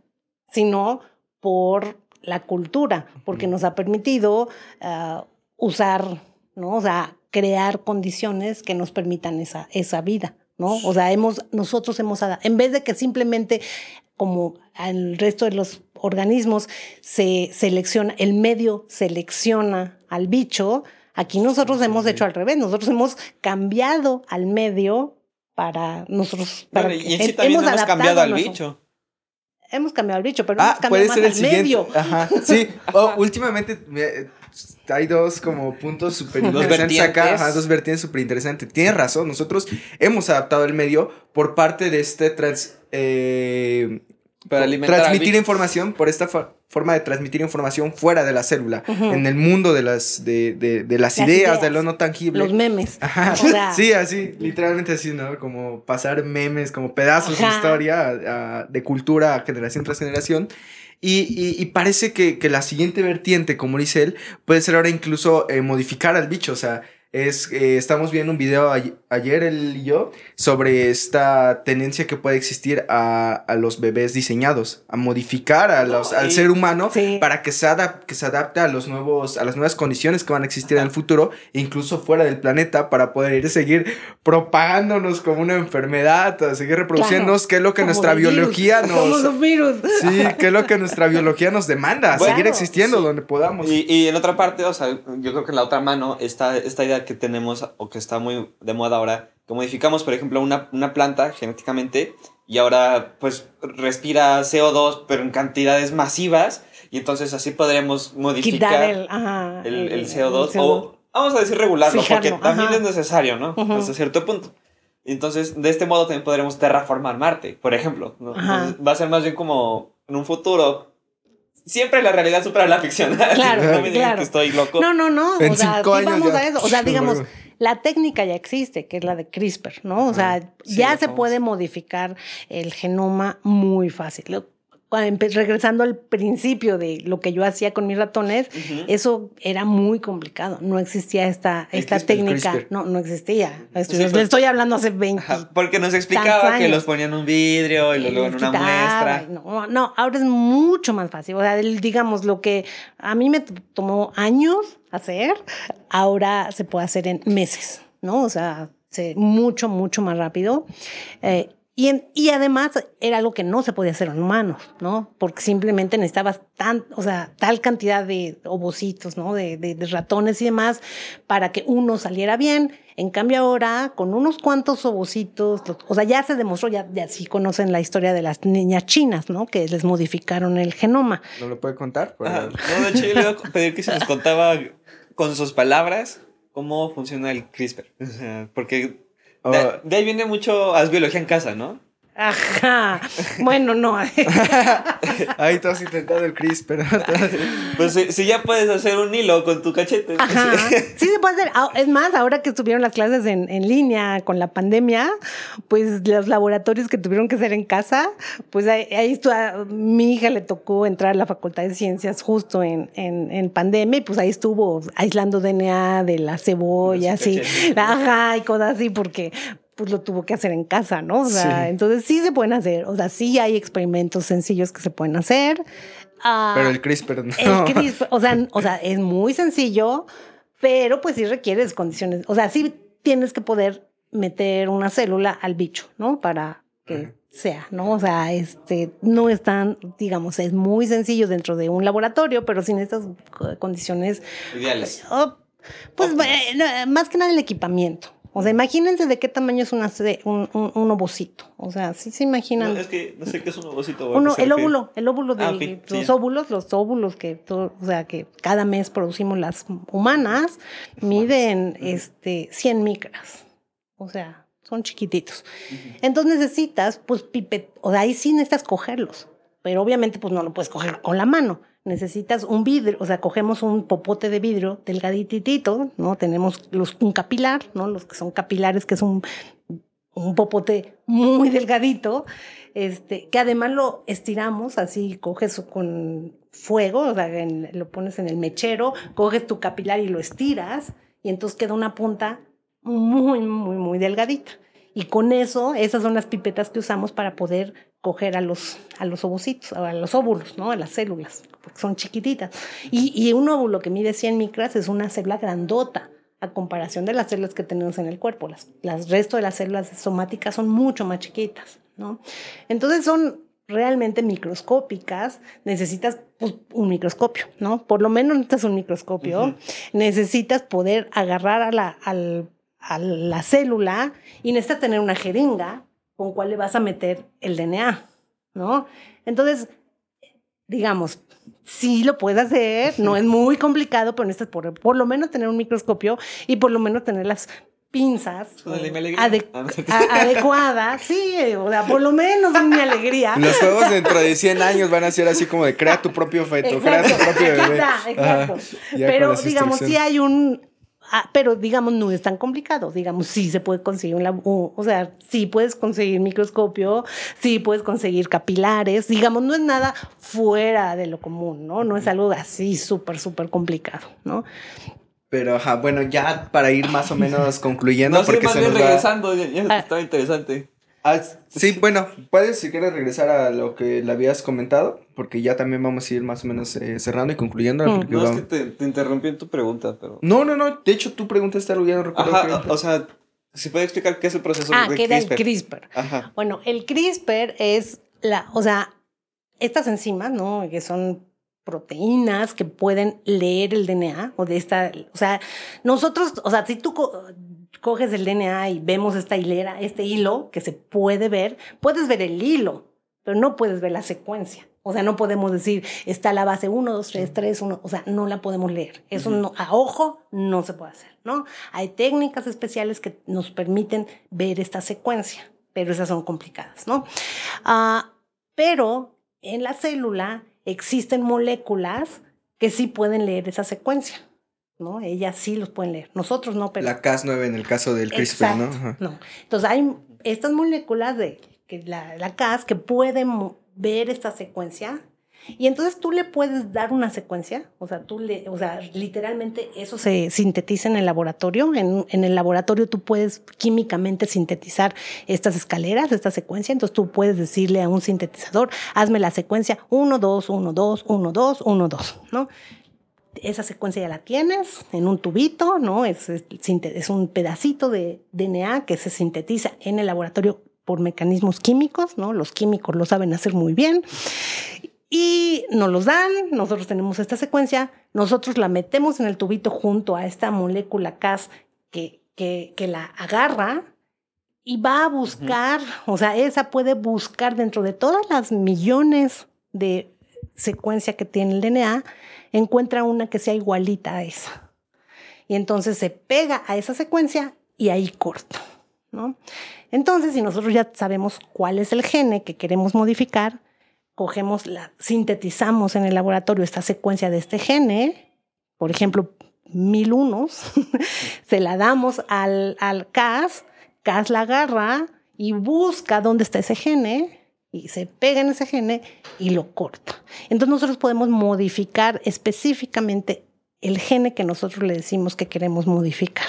sino por la cultura, porque nos ha permitido ah, usar, ¿no? O sea, crear condiciones que nos permitan esa, esa vida. ¿no? O sea, hemos, nosotros hemos, en vez de que simplemente como al resto de los organismos se selecciona, el medio selecciona al bicho, aquí nosotros hemos hecho al revés, nosotros hemos cambiado al medio para nosotros. Para y en sí también hemos, cambiado al bicho. Hemos cambiado al bicho, pero ah, hemos cambiado puede ser el al medio. Ajá, sí. Oh, últimamente hay dos como puntos súper interesantes acá, dos vertientes súper interesantes. Tienes razón, nosotros hemos adaptado el medio por parte de este trans, eh, para alimentar transmitir información por esta forma de transmitir información fuera de la célula, en el mundo de las, de, de, de las, ideas, de lo no tangible. Los memes. sí, así, literalmente así, ¿no? Como pasar memes, como pedazos de historia, de cultura, generación tras generación. Y, y, parece que, que, la siguiente vertiente, como dice él, puede ser ahora incluso eh, modificar al bicho, o sea, es, eh, estamos viendo un video ayer él y yo sobre esta tendencia que puede existir a, a los bebés diseñados, a modificar a los, al ser humano para que se, que se adapte a, los nuevos, a las nuevas condiciones que van a existir en el futuro, incluso fuera del planeta, para poder ir a seguir propagándonos como una enfermedad, a seguir reproduciéndonos, que es lo que nuestra biología nos... Como los virus. Sí, que es lo que nuestra biología nos demanda, seguir existiendo donde podamos. Y, y, en otra parte, o sea, yo creo que en la otra mano está esta idea que tenemos o que está muy de moda ahora, que modificamos, por ejemplo, una, una planta genéticamente y ahora pues respira CO2 pero en cantidades masivas y entonces así podremos modificar el, el, CO2, o vamos a decir regularlo porque también es necesario, ¿no? Hasta cierto punto. Entonces, de este modo también podremos terraformar Marte, por ejemplo. va a ser más bien como en un futuro siempre la realidad supera la ficción. Claro, no me digan que estoy loco. No, no, no. o sea, sí vamos a eso. O sea, digamos, la técnica ya existe, que es la de CRISPR, ¿no? O sea, ya se puede modificar el genoma muy fácil regresando al principio de lo que yo hacía con mis ratones, eso era muy complicado. No existía esta, esta técnica. No, no existía. Estoy, le estoy hablando hace 20 Porque nos explicaba que los ponían en un vidrio y, luego en una muestra. No, no, ahora es mucho más fácil. O sea, digamos, lo que a mí me tomó años hacer, ahora se puede hacer en meses, ¿no? O sea, mucho, mucho más rápido. Eh, y, además era algo que no se podía hacer en humanos, ¿no? Porque simplemente necesitabas tan, o sea, tal cantidad de ovocitos, ¿no? De, ratones y demás para que uno saliera bien. En cambio ahora, con unos cuantos ovocitos, o sea, ya se demostró, ya, ya sí conocen la historia de las niñas chinas, ¿no? Que les modificaron el genoma. ¿No lo puede contar? no, de hecho yo le iba a pedir que se nos contaba con sus palabras cómo funciona el CRISPR. Porque De, ahí viene mucho, haz biología en casa, ¿no? Ajá. Bueno, no. Ahí tú has intentado el CRISPR. pues si, ya puedes hacer un hilo con tu cachete. Ajá. Sí se puede hacer. Ah, es más, ahora que estuvieron las clases en, en, línea con la pandemia, pues los laboratorios que tuvieron que hacer en casa, pues ahí, ahí mi hija le tocó entrar a la Facultad de Ciencias justo en, en, en pandemia y pues ahí estuvo aislando DNA de la cebolla, así. Ajá, y cosas así, porque pues lo tuvo que hacer en casa, ¿no? O sea, entonces sí se pueden hacer, o sea, sí hay experimentos sencillos que se pueden hacer. Ah, pero el CRISPR no. El CRISPR, o sea, o sea, es muy sencillo, pero pues sí requieres condiciones, o sea, sí tienes que poder meter una célula al bicho, ¿no? Para que sea, ¿no? O sea, este, no es tan, digamos, es muy sencillo dentro de un laboratorio, pero sin estas condiciones. Ideales. Oh, pues más que nada el equipamiento. O sea, imagínense de qué tamaño es una, un, un, un ovocito. O sea, sí se imaginan. No, es que no sé qué es un ovocito. el óvulo, el óvulo de ah, los óvulos, los óvulos que, o sea, que cada mes producimos las humanas, miden este 100 micras. O sea, son chiquititos. Entonces necesitas, pues, pipet, o sea, ahí sí necesitas cogerlos. Pero obviamente, pues no lo puedes coger con la mano necesitas un vidrio, o sea, cogemos un popote de vidrio delgaditito, ¿no? Tenemos los, un capilar, ¿no? Los que son capilares, que es un, un popote muy delgadito, este, que además lo estiramos, así coges con fuego, o sea, lo pones en el mechero, coges tu capilar y lo estiras, y entonces queda una punta muy, muy, muy delgadita. Y con eso, esas son las pipetas que usamos para poder coger a los, a los ovocitos, a los óvulos, ¿no? A las células, porque son chiquititas. Y, y un óvulo que mide 100 micras es una célula grandota a comparación de las células que tenemos en el cuerpo. Las, las resto de las células somáticas son mucho más chiquitas, ¿no? Entonces son realmente microscópicas, necesitas pues, un microscopio, ¿no? Por lo menos necesitas un microscopio, necesitas poder agarrar a la, al a la célula y necesitas tener una jeringa con cual le vas a meter el DNA, ¿no? Entonces, digamos, sí lo puedes hacer, no es muy complicado, pero necesitas por, por lo menos tener un microscopio y por lo menos tener las pinzas Pues dale mi alegría. ade- Ah, adecuadas, sí, o sea, por lo menos mi alegría. Los juegos dentro de 100 años van a ser así como de crea tu propio feto, crea tu Exacto, propio bebé. está, exacto. Ajá, Pero digamos, sí hay un... ah, pero digamos, no es tan complicado. Digamos, sí se puede conseguir un lab- un- O sea, sí puedes conseguir microscopio, sí puedes conseguir capilares. Digamos, no es nada fuera de lo común, ¿no? No es algo así súper, súper complicado, ¿no? Pero ajá, bueno, ya para ir más o menos concluyendo, No, sí, porque más se bien nos va... regresando, ya, ya Ah. estaba interesante. Ah, sí, bueno, puedes si quieres regresar a lo que le habías comentado, porque ya también vamos a ir más o menos eh, cerrando y concluyendo. Mm. porque No, es que te, te interrumpí en tu pregunta, pero... no, no, no, de hecho tú preguntaste algo, ya no recuerdo. Ajá, o sea, ¿se puede explicar qué es el proceso Ah, de que era el CRISPR? CRISPR. Ajá. Bueno, el CRISPR es la, o sea, estas enzimas, ¿no? Que son proteínas que pueden leer el DNA o de esta, o sea, nosotros, o sea, si tú coges el DNA y vemos esta hilera, este hilo que se puede ver, puedes ver el hilo, pero no puedes ver la secuencia. O sea, no podemos decir, está la base 1, 2, 3, 3, 1, o sea, no la podemos leer. Eso no, a ojo no se puede hacer, ¿no? Hay técnicas especiales que nos permiten ver esta secuencia, pero esas son complicadas, ¿no? Ah, pero en la célula existen moléculas que sí pueden leer esa secuencia, ¿no? Ellas sí los pueden leer. Nosotros no, pero... La Cas9 en el caso del CRISPR, ¿no? Ajá. no. Entonces hay estas moléculas de que la, la Cas que pueden ver esta secuencia y entonces tú le puedes dar una secuencia, o sea, tú le, o sea, literalmente eso se sintetiza en el laboratorio. En, en el laboratorio tú puedes químicamente sintetizar estas escaleras, esta secuencia. Entonces tú puedes decirle a un sintetizador, hazme la secuencia 1, 2, 1, 2, 1, 2, 1, 2, ¿no? Esa secuencia ya la tienes en un tubito, ¿no? Es, es, sinte- es un pedacito de DNA que se sintetiza en el laboratorio por mecanismos químicos, ¿no? Los químicos lo saben hacer muy bien. Y nos los dan, nosotros tenemos esta secuencia, nosotros la metemos en el tubito junto a esta molécula Cas que, que, que la agarra y va a buscar, o sea, esa puede buscar dentro de todas las millones de secuencia que tiene el DNA, encuentra una que sea igualita a esa. Y entonces se pega a esa secuencia y ahí corta, ¿no? Entonces, si nosotros ya sabemos cuál es el gene que queremos modificar, cogemos la, sintetizamos en el laboratorio esta secuencia de este gene, por ejemplo, mil unos, se la damos al, al CAS, CAS la agarra y busca dónde está ese gene y se pega en ese gene y lo corta. Entonces nosotros podemos modificar específicamente el gene que nosotros le decimos que queremos modificar.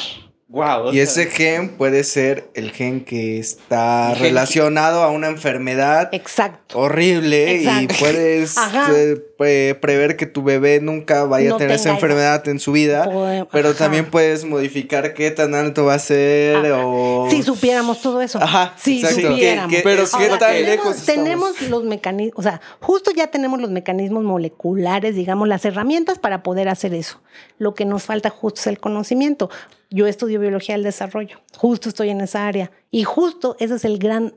Wow. Y ese gen puede ser el gen que está gen relacionado a una enfermedad Exacto. horrible y puedes eh, pre- prever que tu bebé nunca vaya No a tener esa enfermedad en su vida. Pero ajá. también puedes modificar qué tan alto va a ser Ajá. o... Si supiéramos todo eso. Ajá, si exacto. supiéramos. ¿Qué- qué- Pero Ahora, qué tan tenemos, lejos estamos? tenemos los mecanismos, o sea, justo ya tenemos los mecanismos moleculares, digamos, las herramientas para poder hacer eso. Lo que nos falta justo es el conocimiento. Yo estudio biología del desarrollo, justo estoy en esa área y justo ese es el gran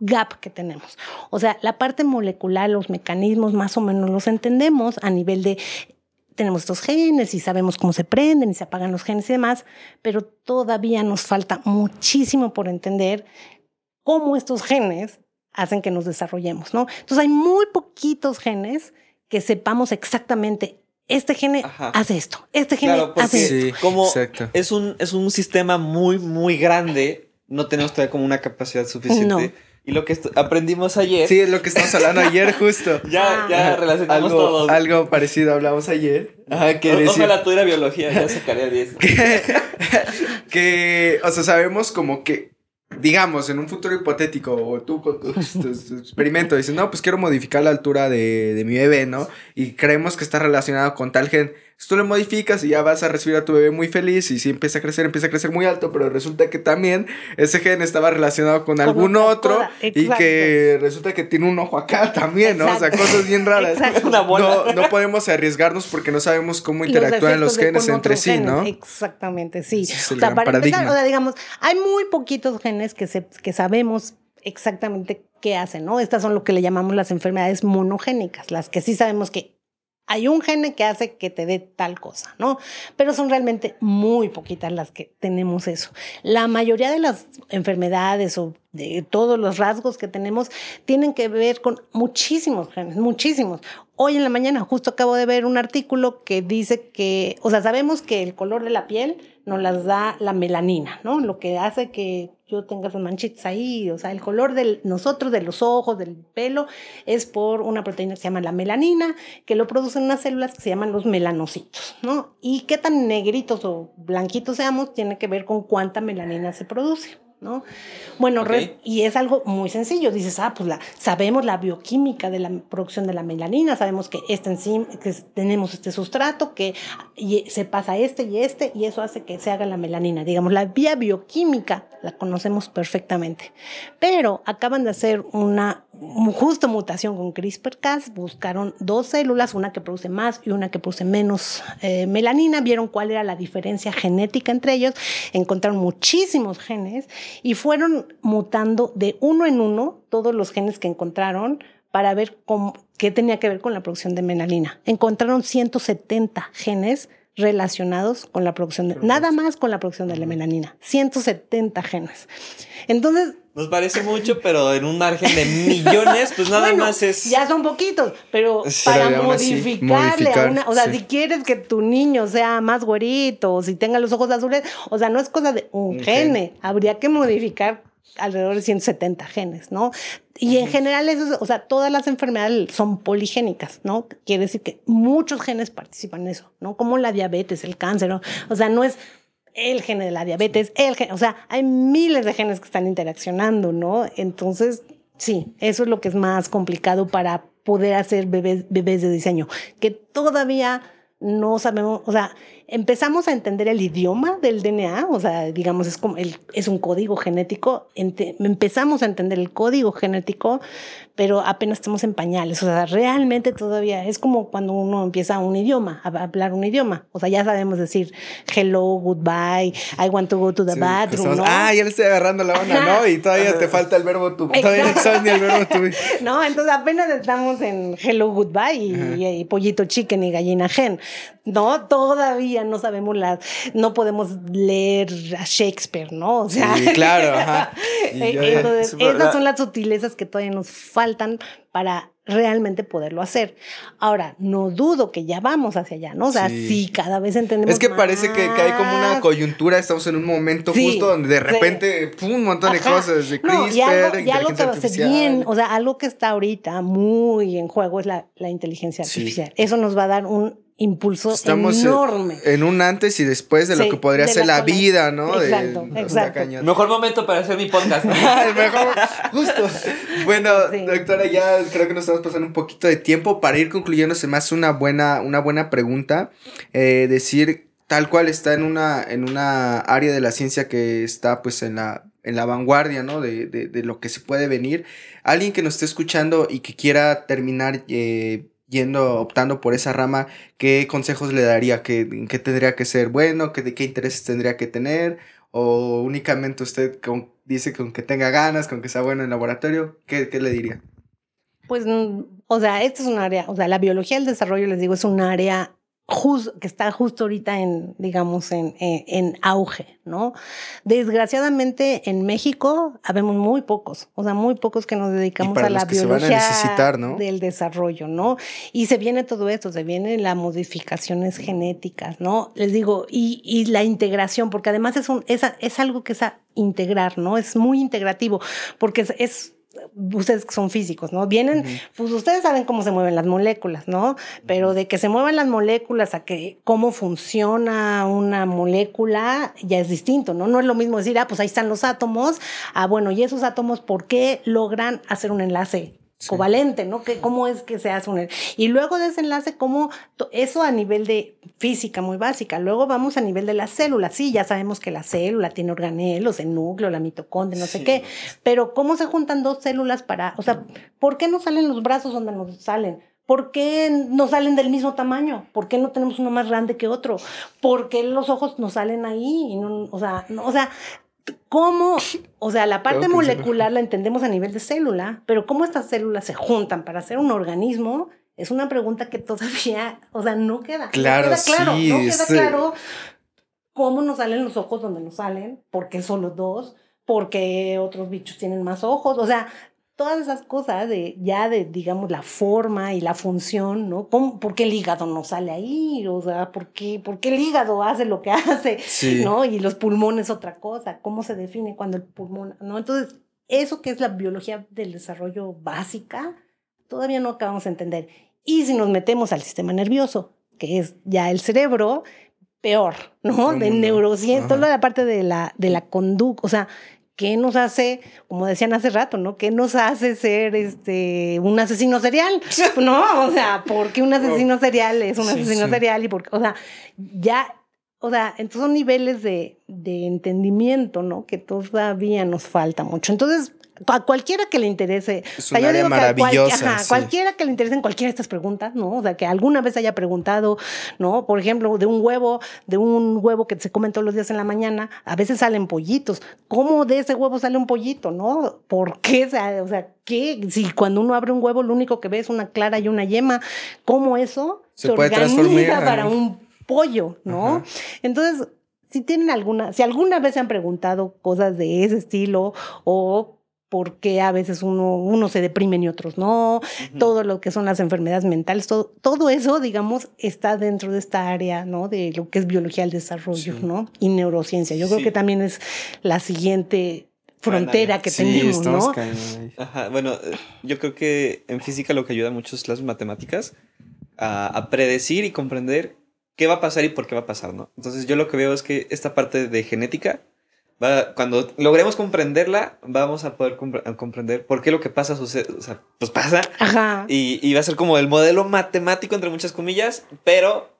gap que tenemos. O sea, la parte molecular, los mecanismos más o menos los entendemos a nivel de tenemos estos genes y sabemos cómo se prenden y se apagan los genes y demás, pero todavía nos falta muchísimo por entender cómo estos genes hacen que nos desarrollemos, ¿no? Entonces hay muy poquitos genes que sepamos exactamente este gene Ajá. hace esto, este gene Claro, porque hace esto. Sí, como exacto. es un, es un sistema muy, muy grande, no tenemos todavía como una capacidad suficiente. No. Y lo que aprendimos ayer, Sí, es lo que estamos hablando ayer justo. ya, ya Ah. relacionamos algo, todos. algo parecido hablamos ayer. Ajá, que O- decía- Ojalá tuviera biología, ya sacaría 10. que, o sea, sabemos como que, digamos, en un futuro hipotético, o tú con tu, experimento dices, no, pues quiero modificar la altura de, de mi bebé, ¿no? Y creemos que está relacionado con tal gen. Tú le modificas y ya vas a recibir a tu bebé muy feliz y si empieza a crecer, empieza a crecer muy alto, pero resulta que también ese gen estaba relacionado con, Con algún otro y que resulta que tiene un ojo acá también, ¿no? O sea, cosas bien raras. Exacto. Una bola. No, no podemos arriesgarnos porque no sabemos cómo interactúan los, genes entre sí, genes. ¿no? Exactamente, sí. Ese es el o sea, gran para empezar, paradigma. o sea, digamos, hay muy poquitos genes que, se, que sabemos exactamente qué hacen, ¿no? Estas son lo que le llamamos las enfermedades monogénicas, las que sí sabemos que hay un gene que hace que te dé tal cosa, ¿no? Pero son realmente muy poquitas las que tenemos eso. La mayoría de las enfermedades o de todos los rasgos que tenemos tienen que ver con muchísimos genes, muchísimos. Hoy en la mañana justo acabo de ver un artículo que dice que, o sea, sabemos que el color de la piel nos las da la melanina, ¿no? Lo que hace que yo tenga esas manchitas ahí, o sea, el color de nosotros, de los ojos, del pelo, es por una proteína que se llama la melanina, que lo producen unas células que se llaman los melanocitos, ¿no? Y qué tan negritos o blanquitos seamos tiene que ver con cuánta melanina se produce. ¿No? Bueno, y es algo muy sencillo. Dices, ah, pues la, sabemos la bioquímica de la producción de la melanina, sabemos que, este enzima, que tenemos este sustrato, que se pasa este y este, y eso hace que se haga la melanina. Digamos, la vía bioquímica la conocemos perfectamente. Pero acaban de hacer una justo mutación con CRISPR-Cas, buscaron dos células, una que produce más y una que produce menos eh, melanina, vieron cuál era la diferencia genética entre ellos, encontraron muchísimos genes y fueron mutando de uno en uno todos los genes que encontraron para ver cómo, qué tenía que ver con la producción de melanina. Encontraron 170 genes relacionados con la producción de, nada más con la producción de la melanina, 170 genes. Entonces, nos parece mucho, pero en un margen de millones, pues nada más es. Ya son poquitos, pero para modificarle a una. O sea, si quieres que tu niño sea más güerito, o si tenga los ojos azules, o sea, no es cosa de un, gene. Habría que modificar alrededor de 170 genes, ¿no? Y en general, eso, o sea, todas las enfermedades son poligénicas, ¿no? Quiere decir que muchos genes participan en eso, ¿no? Como la diabetes, el cáncer, ¿no? O sea, no es el gen de la diabetes, el gen, o sea, hay miles de genes que están interaccionando, ¿no? Entonces, sí, eso es lo que es más complicado para poder hacer bebés, bebés de diseño, que todavía no sabemos, o sea, empezamos a entender el idioma del DNA, o sea, digamos, es, como el, es un código genético, empezamos a entender el código genético, pero apenas estamos en pañales, o sea, realmente todavía es como cuando uno empieza un idioma, a hablar un idioma, o sea, ya sabemos decir hello, goodbye, I want to go to the bathroom, ¿no? Ah, ya le estoy agarrando la onda, ¿no? Y todavía te falta el verbo tú, todavía no sabes ni el verbo tú. no, entonces apenas estamos en hello, goodbye y, y pollito chicken y gallina gen, ¿no? Todavía no sabemos las, no podemos leer a Shakespeare, ¿no? O sea, claro, ajá. Entonces, esas son las sutilezas que todavía nos faltan para realmente poderlo hacer. Ahora, no dudo que ya vamos hacia allá, ¿no? O sea, sí, cada vez entendemos Es que parece que, hay como una coyuntura, estamos en un momento justo donde de repente, pum, un montón de cosas de CRISPR, no, y algo, y algo que bien, o sea, algo que está ahorita muy en juego es la, la inteligencia artificial. Eso nos va a dar un impulso Estamos enorme. En un antes y después de lo que podría ser la, vida, ¿no? Exacto, exacto. Mejor momento para hacer mi podcast. mejor, justo. Bueno, doctora, ya creo que nos estamos pasando un poquito de tiempo para ir concluyendo. Se me hace una buena, una buena pregunta. Eh, decir tal cual está en una, en una área de la ciencia que está pues en la, en la vanguardia, ¿no? De, de, de lo que se puede venir. Alguien que nos esté escuchando y que quiera terminar eh, yendo, optando por esa rama, ¿qué consejos le daría? ¿Qué, qué tendría que ser bueno? ¿Qué, ¿Qué intereses tendría que tener? ¿O únicamente usted con, dice con que tenga ganas, con que sea bueno en laboratorio? ¿Qué, qué le diría? Pues, mm, o sea, esto es un área, o sea, la biología del desarrollo, les digo, es un área que está justo ahorita en, digamos, en, en, auge, ¿no? Desgraciadamente en México habemos muy pocos, o sea, muy pocos que nos dedicamos a la biología del desarrollo, ¿no? Y se viene todo esto, se vienen las modificaciones genéticas, ¿no? Les digo, y, y la integración, porque además es, un, es, es algo que es a integrar, ¿no? Es muy integrativo, porque es ustedes que son físicos, ¿no? Vienen, pues ustedes saben cómo se mueven las moléculas, ¿no? Pero de que se muevan las moléculas a que cómo funciona una molécula ya es distinto, ¿no? No es lo mismo decir, ah, pues ahí están los átomos, ah, bueno, y esos átomos, ¿por qué logran hacer un enlace? Covalente, ¿no? Que, ¿Cómo es que se hace un... Y luego de ese enlace, ¿cómo... Eso a nivel de física muy básica. Luego vamos a nivel de la célula. Sí, ya sabemos que la célula tiene organelos, el núcleo, la mitocondria, no sé qué. Pero ¿cómo se juntan dos células para... O sea, ¿por qué no salen los brazos donde nos salen? ¿Por qué no salen del mismo tamaño? ¿Por qué no tenemos uno más grande que otro? ¿Por qué los ojos no salen ahí? no, o sea, no, o sea, cómo, o sea, la parte molecular la entendemos a nivel de célula, pero cómo estas células se juntan para hacer un organismo, es una pregunta que todavía, o sea, no queda. Claro, no queda claro, sí, no queda claro cómo nos salen los ojos donde nos salen, por qué solo dos, por qué otros bichos tienen más ojos, o sea, todas esas cosas de ya de, digamos, la forma y la función, ¿no? ¿Cómo- ¿Por qué el hígado no sale ahí? O sea, ¿por qué, por qué el hígado hace lo que hace? Sí. ¿no? Y los pulmones otra cosa, ¿cómo se define cuando el pulmón, ¿no? Entonces, eso que es la biología del desarrollo básica, todavía no acabamos de entender. Y si nos metemos al sistema nervioso, que es ya el cerebro, peor, ¿no? De neurociencia, toda la parte de la, de la conducta, o sea, ¿qué nos hace, como decían hace rato, ¿no? ¿Qué nos hace ser este un asesino serial? No, o sea, ¿por qué un asesino serial es un Sí, asesino sí. serial? Y por, o sea, ya, o sea, entonces son niveles de, de entendimiento, ¿no? Que todavía nos falta mucho. Entonces, a cualquiera que le interese, Es o sea, yo digo que cual- maravillosa, ajá, sí. cualquiera que le interesen cualquiera de estas preguntas, ¿no? O sea, que alguna vez haya preguntado, ¿no? Por ejemplo, de un huevo, de un huevo que se comen todos los días en la mañana, a veces salen pollitos. ¿Cómo de ese huevo sale un pollito, no? ¿Por qué? O sea, o sea, ¿qué? Si cuando uno abre un huevo lo único que ve es una clara y una yema, ¿cómo eso Se puede transformar, organiza para un pollo, ¿no? Ajá. Entonces, si tienen alguna, si alguna vez se han preguntado cosas de ese estilo o por qué a veces uno, uno se deprimen y otros no, todo lo que son las enfermedades mentales, todo, todo eso, digamos, está dentro de esta área, ¿no? De lo que es biología del desarrollo, Sí. ¿no? Y neurociencia. Yo creo que también es la siguiente frontera que Sí, tenemos, ¿no? Ajá, bueno, eh, yo creo que en física lo que ayuda mucho es las matemáticas a, a predecir y comprender qué va a pasar y por qué va a pasar, ¿no? Entonces yo lo que veo es que esta parte de genética, va, cuando logremos comprenderla, vamos a poder compre- comprender por qué lo que pasa sucede, o sea, pues pasa. Ajá. Y, y va a ser como el modelo matemático, entre muchas comillas, pero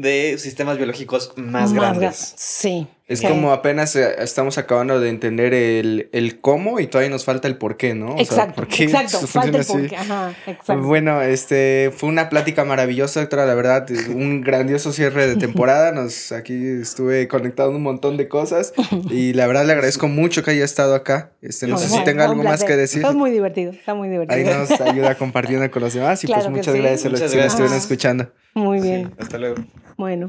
de sistemas biológicos más, gra- grandes. Sí. Es como apenas eh, estamos acabando de entender el, el cómo y todavía nos falta el por qué, ¿no? O sea, Exacto, ¿por qué exacto. Falta el así? porqué. Ajá, exacto. Bueno, este fue una plática maravillosa, doctora, la verdad, un grandioso cierre de temporada. Nos aquí estuve conectando un montón de cosas y la verdad le agradezco mucho que haya estado acá. Este, no sé bueno, si tenga algo más que decir. Está muy divertido, está muy divertido. Ahí nos ayuda compartiendo con los demás y Claro pues muchas sí. gracias a los Muchas que nos gracias. estuvieron Ajá. escuchando. Muy Sí, bien. hasta luego. Bueno.